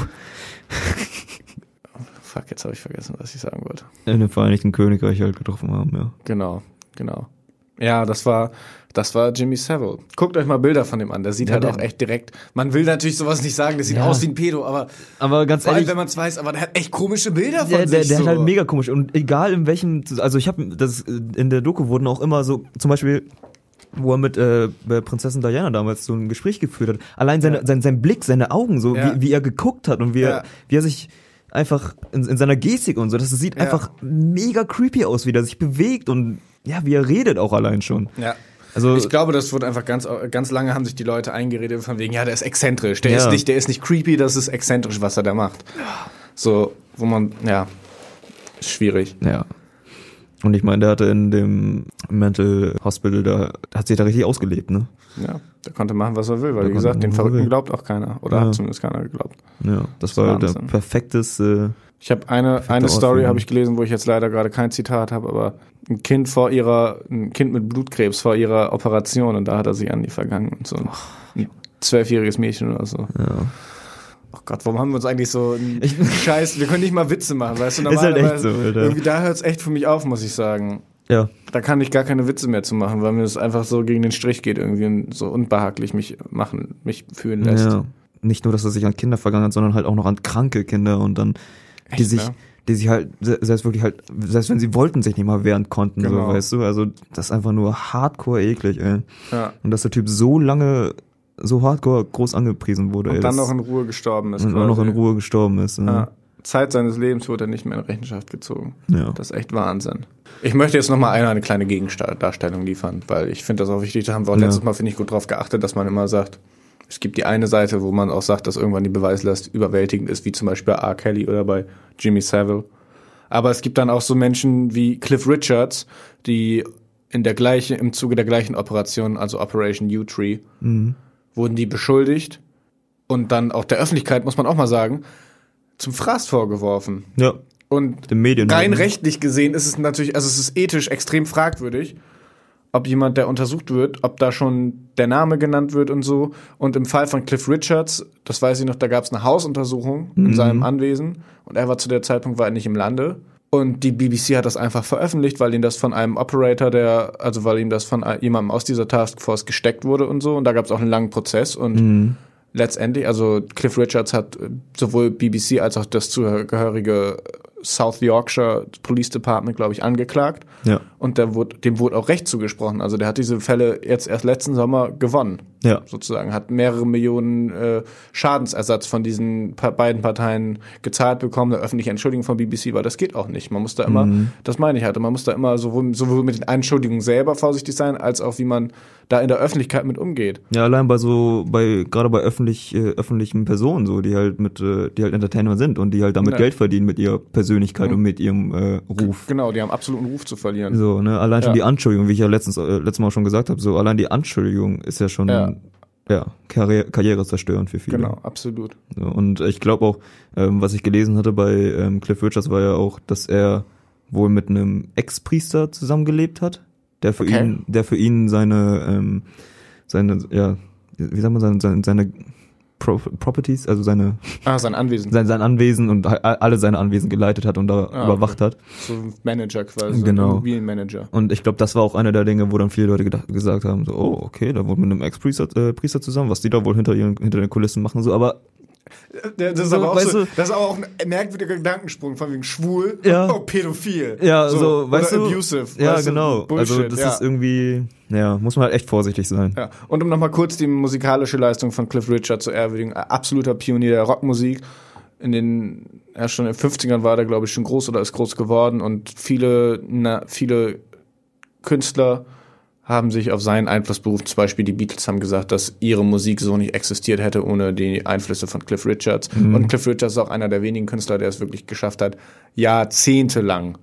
Fuck, jetzt habe ich vergessen, was ich sagen wollte. in dem Vereinigten Königreich halt getroffen haben, ja. Genau, genau. Ja, das war, das war Jimmy Savile. Guckt euch mal Bilder von dem an. Der sieht Ja, halt der- auch echt direkt. Man will natürlich sowas nicht sagen. Der sieht Ja. aus wie ein Pedo, aber Aber ganz vor allem, ehrlich, wenn man es weiß, aber der hat echt komische Bilder von der, der, sich. der so. ist halt mega komisch und egal in welchem, also ich habe das in der Doku wurden auch immer so, zum Beispiel wo er mit äh, Prinzessin Diana damals so ein Gespräch geführt hat. Allein seine, sein, sein Blick, seine Augen, so Ja. wie, wie er geguckt hat und wie, Ja. er, wie er sich einfach in, in seiner Gestik und so, das sieht Ja. einfach mega creepy aus, wie er sich bewegt und ja, wie er redet auch allein schon. Ja. Also Ich glaube, das wurde einfach ganz, ganz lange haben sich die Leute eingeredet von wegen, ja, der ist exzentrisch, der Ja. ist nicht, der ist nicht creepy, das ist exzentrisch, was er da macht. So, wo man, ja, ist schwierig. Ja. Und ich meine, der hatte in dem Mental Hospital, da hat sich da richtig ausgelebt, ne? Ja, der konnte machen, was er will, weil Der wie gesagt, den er Verrückten will. glaubt auch keiner. Oder Ja. hat zumindest keiner geglaubt. Ja, das Das war der Wahnsinn. perfekteste. Ich habe eine, eine Story habe ich gelesen, wo ich jetzt leider gerade kein Zitat habe, aber ein Kind vor ihrer, ein Kind mit Blutkrebs vor ihrer Operation und da hat er sich an die vergangen und so. Ein zwölfjähriges Mädchen oder so. Ja. Oh Gott, warum haben wir uns eigentlich so einen Ich- [laughs] Scheiß, wir können nicht mal Witze machen, weißt du, [laughs] Ist halt echt normalerweise- so, Alter. Irgendwie da hört es echt für mich auf, muss ich sagen. Ja, Da kann ich gar keine Witze mehr zu machen, weil mir das einfach so gegen den Strich geht irgendwie und so unbehaglich mich machen, mich fühlen lässt. ja. Nicht nur, dass er sich an Kinder vergangen hat, sondern halt auch noch an kranke Kinder und dann, die Echt, sich, ne? die sich halt, se- selbst wirklich halt, selbst wenn sie wollten, sich nicht mal wehren konnten, Genau. so, weißt du? Also, das ist einfach nur hardcore eklig, ey. Ja. Und dass der Typ so lange, so hardcore groß angepriesen wurde, ey. Und dann das- noch in Ruhe gestorben ist. und auch noch in quasi. Ruhe gestorben ist. ne? Ja. Zeit seines Lebens wurde er nicht mehr in Rechenschaft gezogen. Ja. Das ist echt Wahnsinn. Ich möchte jetzt nochmal eine, eine kleine Gegendarstellung liefern, weil ich finde das auch wichtig. Da haben wir auch Ja. letztes Mal, finde ich, gut drauf geachtet, dass man immer sagt, es gibt die eine Seite, wo man auch sagt, dass irgendwann die Beweislast überwältigend ist, wie zum Beispiel bei R. Kelly oder bei Jimmy Savile. Aber es gibt dann auch so Menschen wie Cliff Richards, die in der gleichen, im Zuge der gleichen Operation, also Operation U-Tree, Mhm. wurden die beschuldigt und dann auch der Öffentlichkeit, muss man auch mal sagen, zum Fraß vorgeworfen. Ja, Und den Medien. rein rechtlich gesehen ist es natürlich, also es ist ethisch extrem fragwürdig, ob jemand, der untersucht wird, ob da schon der Name genannt wird und so. Und im Fall von Cliff Richards, das weiß ich noch, da gab es eine Hausuntersuchung in seinem Anwesen und er war zu der Zeitpunkt war er nicht im Lande. Und die BBC hat das einfach veröffentlicht, weil ihm das von einem Operator, der, also weil ihm das von jemandem aus dieser Taskforce gesteckt wurde und so. Und da gab es auch einen langen Prozess und letztendlich, also Cliff Richards hat sowohl BBC als auch das zugehörige South Yorkshire Police Department, glaube ich, angeklagt. Ja. Und der wurde, dem wurde auch Recht zugesprochen. Also der hat diese Fälle jetzt erst letzten Sommer gewonnen. Ja. Sozusagen. Hat mehrere Millionen äh, Schadensersatz von diesen pa beiden Parteien gezahlt bekommen, eine öffentliche Entschuldigung von BBC, weil das geht auch nicht. Man muss da immer, Mhm. das meine ich halt, man muss da immer sowohl, sowohl mit den Anschuldigungen selber vorsichtig sein, als auch wie man da in der Öffentlichkeit mit umgeht. Ja, allein bei so, bei, gerade bei öffentlich, äh, öffentlichen Personen, so, die halt mit, äh, die halt Entertainer sind und die halt damit Ja. Geld verdienen mit ihrer Persönlichkeit und mit ihrem äh, Ruf. Genau, die haben absoluten Ruf zu verlieren. So, ne, allein schon Ja. die Anschuldigung, wie ich ja letztens, äh, letztes Mal schon gesagt habe, so, allein die Anschuldigung ist ja schon, Ja. ja, Karriere, Karriere zerstörend für viele. Genau, absolut. So, und ich glaube auch, ähm, was ich gelesen hatte bei ähm, Cliff Richards war ja auch, dass er wohl mit einem Ex-Priester zusammengelebt hat, der für Okay. ihn, der für ihn seine, ähm, seine, ja, wie sagt man, seine, seine, seine Pro Properties, also seine, Ah, sein Anwesen. sein, sein Anwesen und alle seine Anwesen geleitet hat und da Ah, überwacht hat. So ein Manager quasi. Genau. Immobilienmanager. Und ich glaube, das war auch einer der Dinge, wo dann viele Leute gedacht, gesagt haben, so, oh, okay, da wohnt mit einem Ex-Priester äh, Priester zusammen, was die da wohl hinter ihren, hinter den Kulissen machen, so, aber Das ist So, aber auch so, das ist aber auch ein merkwürdiger Gedankensprung, von wegen schwul, Ja. [laughs] oh, pädophil. Ja, so, weißt oder du. abusive. Ja, genau. Bullshit, also das ja. ist irgendwie, ja, muss man halt echt vorsichtig sein. Ja. Und um nochmal kurz die musikalische Leistung von Cliff Richard zu ehrwürdigen, absoluter Pionier der Rockmusik. In den, ja, schon in den 50ern war der, glaube ich, schon groß oder ist groß geworden und viele, na, viele Künstler haben sich auf seinen Einfluss berufen. Zum Beispiel die Beatles haben gesagt, dass ihre Musik so nicht existiert hätte ohne die Einflüsse von Cliff Richards. Und Cliff Richards ist auch einer der wenigen Künstler, der es wirklich geschafft hat, jahrzehntelang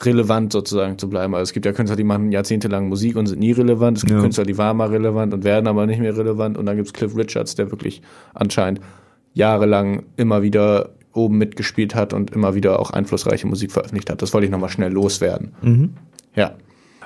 relevant sozusagen zu bleiben. Also es gibt ja Künstler, die machen jahrzehntelang Musik und sind nie relevant. Es gibt Ja. Künstler, die waren mal relevant und werden aber nicht mehr relevant. Und dann gibt es Cliff Richards, der wirklich anscheinend jahrelang immer wieder oben mitgespielt hat und immer wieder auch einflussreiche Musik veröffentlicht hat. Das wollte ich nochmal schnell loswerden. Mhm. Ja.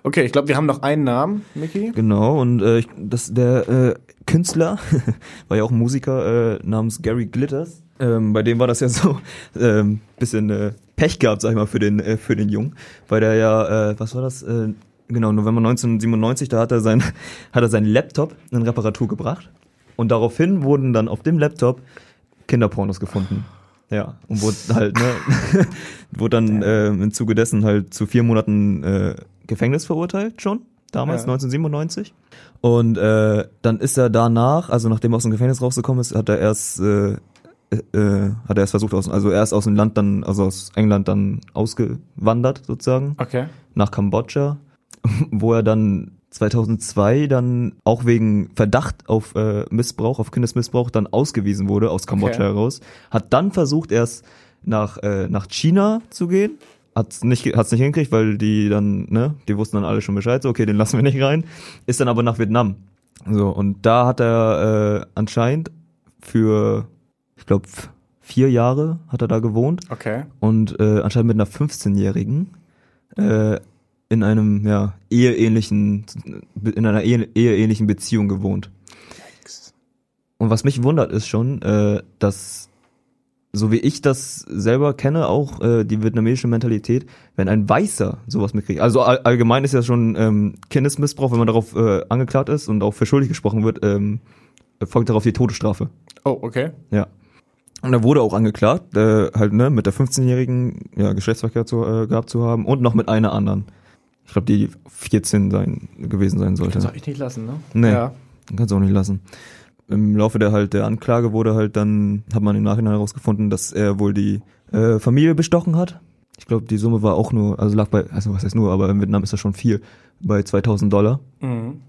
Okay, ich glaube, wir haben noch einen Namen, Mickey. Genau, und äh, ich- das, der äh, Künstler [laughs] war ja auch ein Musiker äh, namens Gary Glitters. Ähm, bei dem war das ja so [laughs] ähm, bisschen äh, Pech gehabt, sag ich mal, für den äh, für den Jungen, weil der ja, äh, was war das? Äh, genau, November 1997, da hat er sein [laughs] hat er seinen Laptop in Reparatur gebracht und daraufhin wurden dann auf dem Laptop Kinderpornos gefunden. Ja, und wurde halt, ne, wurde dann äh, im Zuge dessen halt zu vier Monaten äh, Gefängnis verurteilt schon. damals, Ja. 1997. Und äh, dann ist er danach, also nachdem er aus dem Gefängnis rausgekommen ist, hat er erst äh, äh, hat er erst versucht, aus, also erst aus dem Land dann, also aus England dann ausgewandert sozusagen Okay. nach Kambodscha, [laughs] wo er dann 2002 dann auch wegen Verdacht auf äh, Missbrauch, auf Kindesmissbrauch dann ausgewiesen wurde aus Kambodscha Okay. heraus. Hat dann versucht erst nach äh, nach China zu gehen, hat's nicht hat's nicht hingekriegt, weil die dann ne, die wussten dann alle schon Bescheid, so okay, den lassen wir nicht rein. Ist dann aber nach Vietnam. So und da hat er äh, anscheinend für ich glaube vier Jahre hat er da gewohnt Okay. und äh, anscheinend mit einer 15-Jährigen äh, in einem ja eheähnlichen in einer ehe, eheähnlichen Beziehung gewohnt. Und was mich wundert ist schon, äh, dass so wie ich das selber kenne, auch äh, die vietnamesische Mentalität, wenn ein Weißer sowas mitkriegt. Also all, allgemein ist ja schon ähm, Kindesmissbrauch, wenn man darauf äh, angeklagt ist und auch für schuldig gesprochen wird, ähm, folgt darauf die Todesstrafe. Oh, okay. Ja. Und er wurde auch angeklagt, äh, halt ne, mit der 15-jährigen ja, Geschlechtsverkehr zu, äh, gehabt zu haben und noch mit einer anderen. Ich glaube, die 14 sein, gewesen sein sollte. Soll ich nicht lassen, ne? Nee. Ja. Kannst du auch nicht lassen. Im Laufe der halt der Anklage wurde halt dann, hat man im Nachhinein herausgefunden, dass er wohl die äh, Familie bestochen hat. Ich glaube, die Summe war auch nur, also lag bei, also was heißt nur, aber in Vietnam ist das schon viel, bei 2000 Dollar Mhm.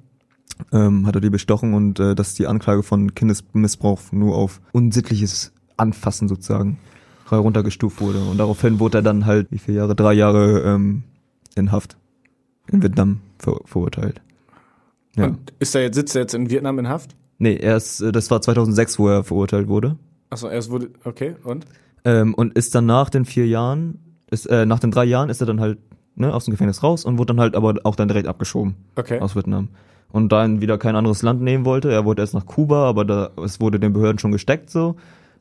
ähm, hat er die bestochen und äh, dass die Anklage von Kindesmissbrauch nur auf unsittliches Anfassen sozusagen heruntergestuft wurde. Und daraufhin wurde er dann halt, wie viele Jahre? Drei Jahre ähm, in Haft in Vietnam ver verurteilt. Ja. Und ist er jetzt, sitzt er jetzt in Vietnam in Haft? Nee, er ist, äh, das war 2006, wo er verurteilt wurde. Achso, erst wurde, okay, und? Ähm, und ist dann nach den vier Jahren, ist, äh, nach den drei Jahren ist er dann halt ne, aus dem Gefängnis raus und wurde dann halt aber auch dann direkt abgeschoben Okay. aus Vietnam. Und da er wieder kein anderes Land nehmen wollte, er wollte erst nach Kuba, aber da, es wurde den Behörden schon gesteckt so.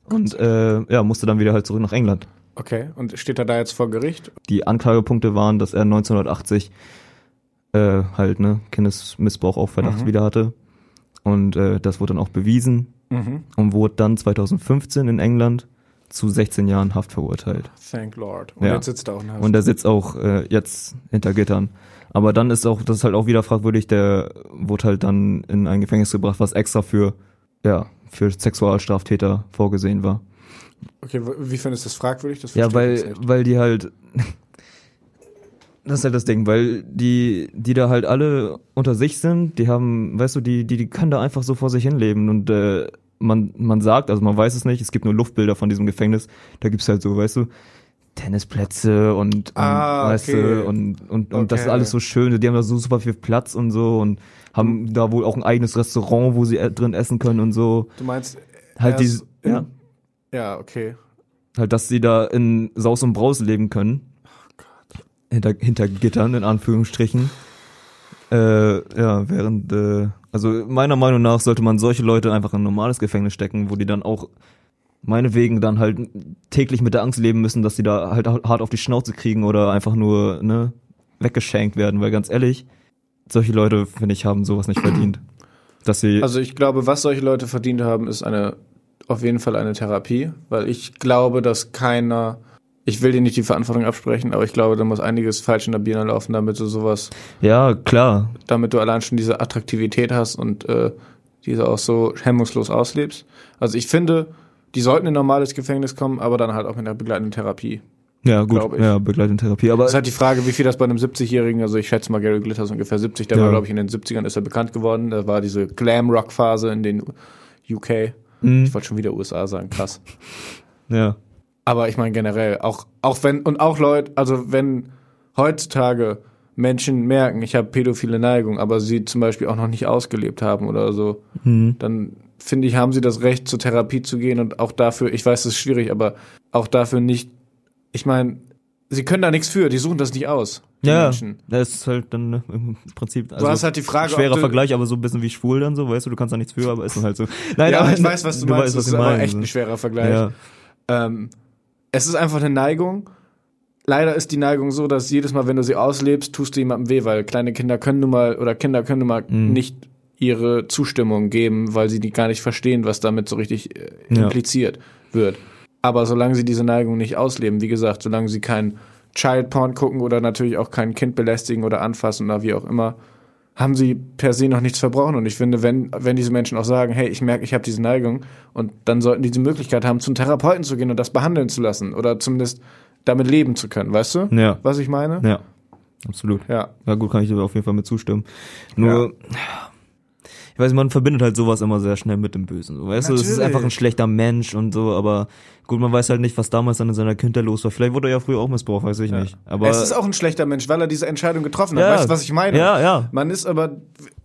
Und äh, ja, musste dann wieder halt zurück nach England. Okay. Und steht er da jetzt vor Gericht? Die Anklagepunkte waren, dass er 1980 äh, halt ne Kindesmissbrauch auf Verdacht Mhm. wieder hatte. Und äh, das wurde dann auch bewiesen Mhm. und wurde dann 2015 in England zu 16 Jahren Haft verurteilt. Thank Lord. Und Ja. jetzt sitzt er auch in Haft. Und der sitzt auch äh, jetzt hinter Gittern. Aber dann ist auch, das ist halt auch wieder fragwürdig, der wurde halt dann in ein Gefängnis gebracht, was extra für, ja, für Sexualstraftäter vorgesehen war. okay, wie findest du das fragwürdig? Das Ja, weil, weil die halt, das ist halt das Ding, weil die, die da halt alle unter sich sind, die haben, weißt du, die, die, die können da einfach so vor sich hinleben und äh, man, man sagt, also man weiß es nicht, es gibt nur Luftbilder von diesem Gefängnis, da gibt's halt so, weißt du, Tennisplätze und, und Ah, weißt okay. du, und, und, und das ist Okay. alles so schön, die haben da so super viel Platz und so und haben da wohl auch ein eigenes Restaurant, wo sie äh, drin essen können und so. Du meinst, Halt in- ja, ja, okay. halt, dass sie da in Saus und Braus leben können. Hinter, hinter Gittern, in Anführungsstrichen. Äh, ja, während, äh, also meiner Meinung nach sollte man solche Leute einfach in ein normales Gefängnis stecken, wo die dann auch meinetwegen dann halt täglich mit der Angst leben müssen, dass sie da halt hart auf die Schnauze kriegen oder einfach nur, ne, weggeschenkt werden, weil ganz ehrlich, solche Leute, finde ich, haben sowas nicht verdient. Dass sie, Also ich glaube, was solche Leute verdient haben, ist eine auf jeden Fall eine Therapie, weil ich glaube, dass keiner, ich will dir nicht die Verantwortung absprechen, aber ich glaube, da muss einiges falsch in der Birne laufen, damit du sowas, ja, klar, damit du allein schon diese Attraktivität hast und äh, diese auch so hemmungslos auslebst. Also ich finde, die sollten in ein normales Gefängnis kommen, aber dann halt auch mit einer begleitenden Therapie. ja, gut, ja, begleitende Therapie, aber Das ist halt die Frage, wie viel das bei einem 70-Jährigen, also ich schätze mal, Gary Glitter ist ungefähr 70, der Ja. war, glaube ich, in den 70ern ist er bekannt geworden. Da war diese Glam-Rock-Phase in den UK. Mhm. Ich wollte schon wieder USA sagen, krass. [laughs] ja. Aber ich meine generell, auch, auch wenn, und auch Leute, also wenn heutzutage Menschen merken, ich habe pädophile Neigung, aber sie zum Beispiel auch noch nicht ausgelebt haben oder so, Mhm. dann finde ich, haben sie das Recht, zur Therapie zu gehen und auch dafür, ich weiß, das ist schwierig, aber auch dafür nicht, ich meine, sie können da nichts für, die suchen das nicht aus. Die Ja, Menschen. das ist halt dann ne, im Prinzip. Also Du hast halt die Frage, schwerer du, Vergleich, aber so ein bisschen wie schwul dann so, weißt du, du kannst da nichts für, aber ist dann halt so. Nein, Ja, aber ich weiß, was du, meinst, das was ist ich aber echt ein schwerer Vergleich. Ja, Ähm, es ist einfach eine Neigung. Leider ist die Neigung so, dass jedes Mal, wenn du sie auslebst, tust du jemandem weh, weil kleine Kinder können nun mal oder Kinder können nun mal Mhm. nicht ihre Zustimmung geben, weil sie die gar nicht verstehen, was damit so richtig äh, Ja. impliziert wird. Aber solange sie diese Neigung nicht ausleben, wie gesagt, solange sie kein Child Porn gucken oder natürlich auch kein Kind belästigen oder anfassen oder wie auch immer, haben sie per se noch nichts verbrochen. Und ich finde, wenn, wenn diese Menschen auch sagen, hey, ich merke, ich habe diese Neigung, und dann sollten die die Möglichkeit haben, zum Therapeuten zu gehen und das behandeln zu lassen oder zumindest damit leben zu können, weißt du? Ja. Was ich meine? Ja, absolut. Ja. Ja, gut, kann ich dir auf jeden Fall mit zustimmen. Nur, ich weiß, man verbindet halt sowas immer sehr schnell mit dem Bösen. So, weißt du, es ist Natürlich. einfach ein schlechter Mensch und so, aber gut, man weiß halt nicht, was damals dann in seiner Kindheit los war. Vielleicht wurde er ja früher auch missbraucht, weiß ich nicht. Aber es ist auch ein schlechter Mensch, weil er diese Entscheidung getroffen hat. Ja. Weißt du, was ich meine? Ja, ja. Man ist aber,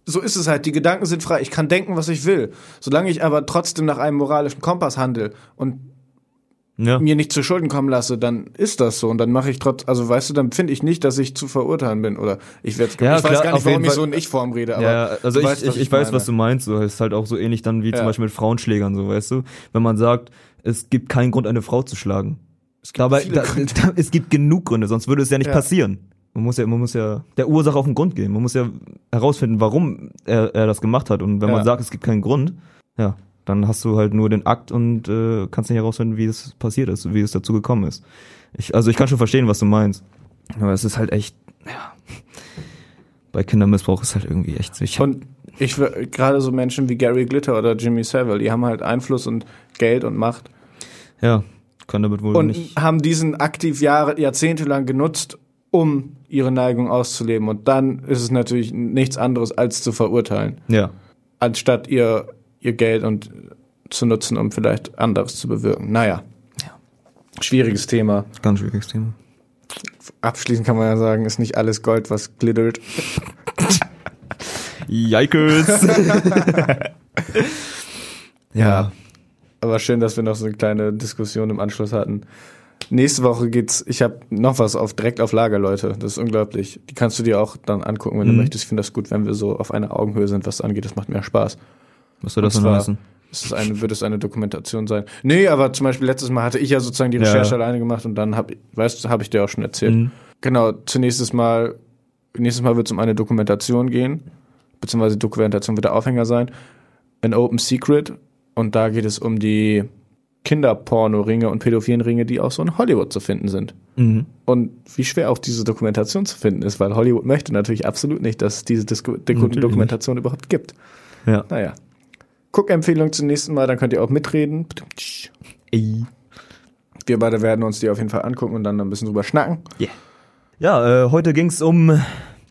so ist es halt. Die Gedanken sind frei. Ich kann denken, was ich will. Solange ich aber trotzdem nach einem moralischen Kompass handle und ja. mir nicht zu Schulden kommen lasse, dann ist das so. Und dann mache ich trotz, also weißt du, dann finde ich nicht, dass ich zu verurteilen bin. Oder ich werde Ja, ich weiß klar, gar auf nicht, warum ich so in Ich-Form rede, aber ja, also ich, weißt, ich, ich, weiß, was du meinst. So, ist halt auch so ähnlich dann wie Ja. zum Beispiel mit Frauenschlägern, so weißt du. Wenn man sagt, es gibt keinen Grund, eine Frau zu schlagen. Es gibt, Dabei, da, [laughs] da, es gibt genug Gründe, sonst würde es ja nicht Ja. passieren. Man muss ja, man muss ja der Ursache auf den Grund gehen. Man muss ja herausfinden, warum er, er das gemacht hat. Und wenn man sagt, es gibt keinen Grund, ja, dann hast du halt nur den Akt und äh, kannst nicht herausfinden, wie es passiert ist, wie es dazu gekommen ist. Ich, also ich kann schon verstehen, was du meinst. Aber es ist halt echt, ja. Bei Kindermissbrauch ist halt irgendwie echt so. Ich hab, Und ich gerade so Menschen wie Gary Glitter oder Jimmy Savile, die haben halt Einfluss und Geld und Macht ja, kann damit wohl und nicht. haben diesen aktiv Jahre, Jahrzehnte lang genutzt, um ihre Neigung auszuleben. Und dann ist es natürlich nichts anderes als zu verurteilen, Ja. anstatt ihr, ihr Geld und zu nutzen, um vielleicht anderes zu bewirken. Naja. Schwieriges Thema. Ganz schwieriges Thema. Abschließend kann man ja sagen, ist nicht alles Gold, was glittert. Yikes! [laughs] ja. Aber schön, dass wir noch so eine kleine Diskussion im Anschluss hatten. Nächste Woche geht's, ich habe noch was auf direkt auf Lager, Leute. Das ist unglaublich. Die kannst du dir auch dann angucken, wenn du Mhm. möchtest. Ich finde das gut, wenn wir so auf einer Augenhöhe sind, was das angeht. Das macht mir Spaß. Soll das zwar- heißen? Es ist eine, wird es eine Dokumentation sein. Nee, aber zum Beispiel letztes Mal hatte ich ja sozusagen die Ja. Recherche alleine gemacht und dann hab, weißt du, habe ich dir auch schon erzählt. Mhm. Genau, zunächst Mal, nächstes Mal wird es um eine Dokumentation gehen, beziehungsweise Dokumentation wird der Aufhänger sein. An Open Secret. Und da geht es um die Kinderporno-Ringe und pädophilen Ringe, die auch so in Hollywood zu finden sind. Mhm. Und wie schwer auch diese Dokumentation zu finden ist, weil Hollywood möchte natürlich absolut nicht, dass es diese Disku Doku Natürlich Dokumentation überhaupt gibt. Ja. Naja. Guckempfehlung zum nächsten Mal, dann könnt ihr auch mitreden. Wir beide werden uns die auf jeden Fall angucken und dann ein bisschen drüber schnacken. Ja, äh, heute ging's um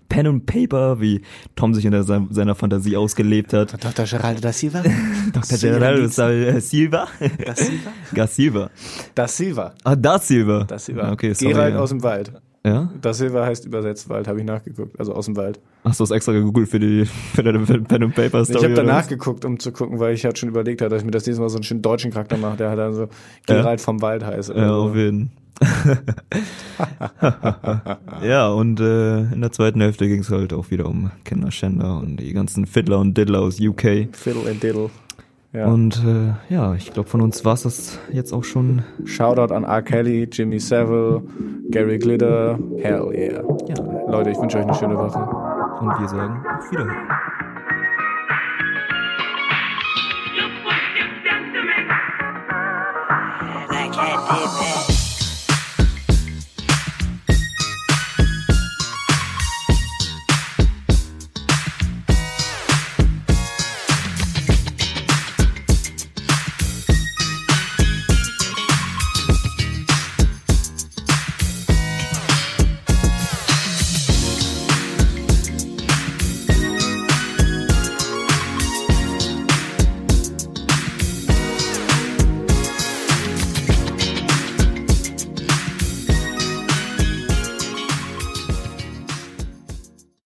Pen and Paper, wie Tom sich in der, sein- seiner Fantasie ausgelebt hat. [laughs] Dr. Geraldo da Silva? [laughs] Dr. Geraldo Sal- Silva? Da Silva? Gar Silva. Da Silva. Ah, da Silva. Da Silva. Okay, sorry. Gerald ja. aus dem Wald. Ja? Da Silva heißt übersetzt Wald, habe ich nachgeguckt. Also aus dem Wald. Hast du das extra gegoogelt für die [laughs] für deine Pen and Paper Story? ich habe danach geguckt, um zu gucken, weil ich halt schon überlegt hatte, dass ich mir das nächste Mal so einen schönen deutschen Charakter mache, der halt dann so Gerald vom Wald heißt. Ja, so. auf jeden. [laughs] ja, und äh, in der zweiten Hälfte ging's halt auch wieder um Kinderschänder und die ganzen Fiddler und Diddler aus UK. Fiddle and Diddle. Ja. Und äh, ja, ich glaube, von uns war's das jetzt auch schon. Shoutout an R. Kelly, Jimmy Savile, Gary Glitter. Hell yeah. Ja, Leute, ich wünsche euch eine schöne Woche. und wir sagen auf Wiederhören. Like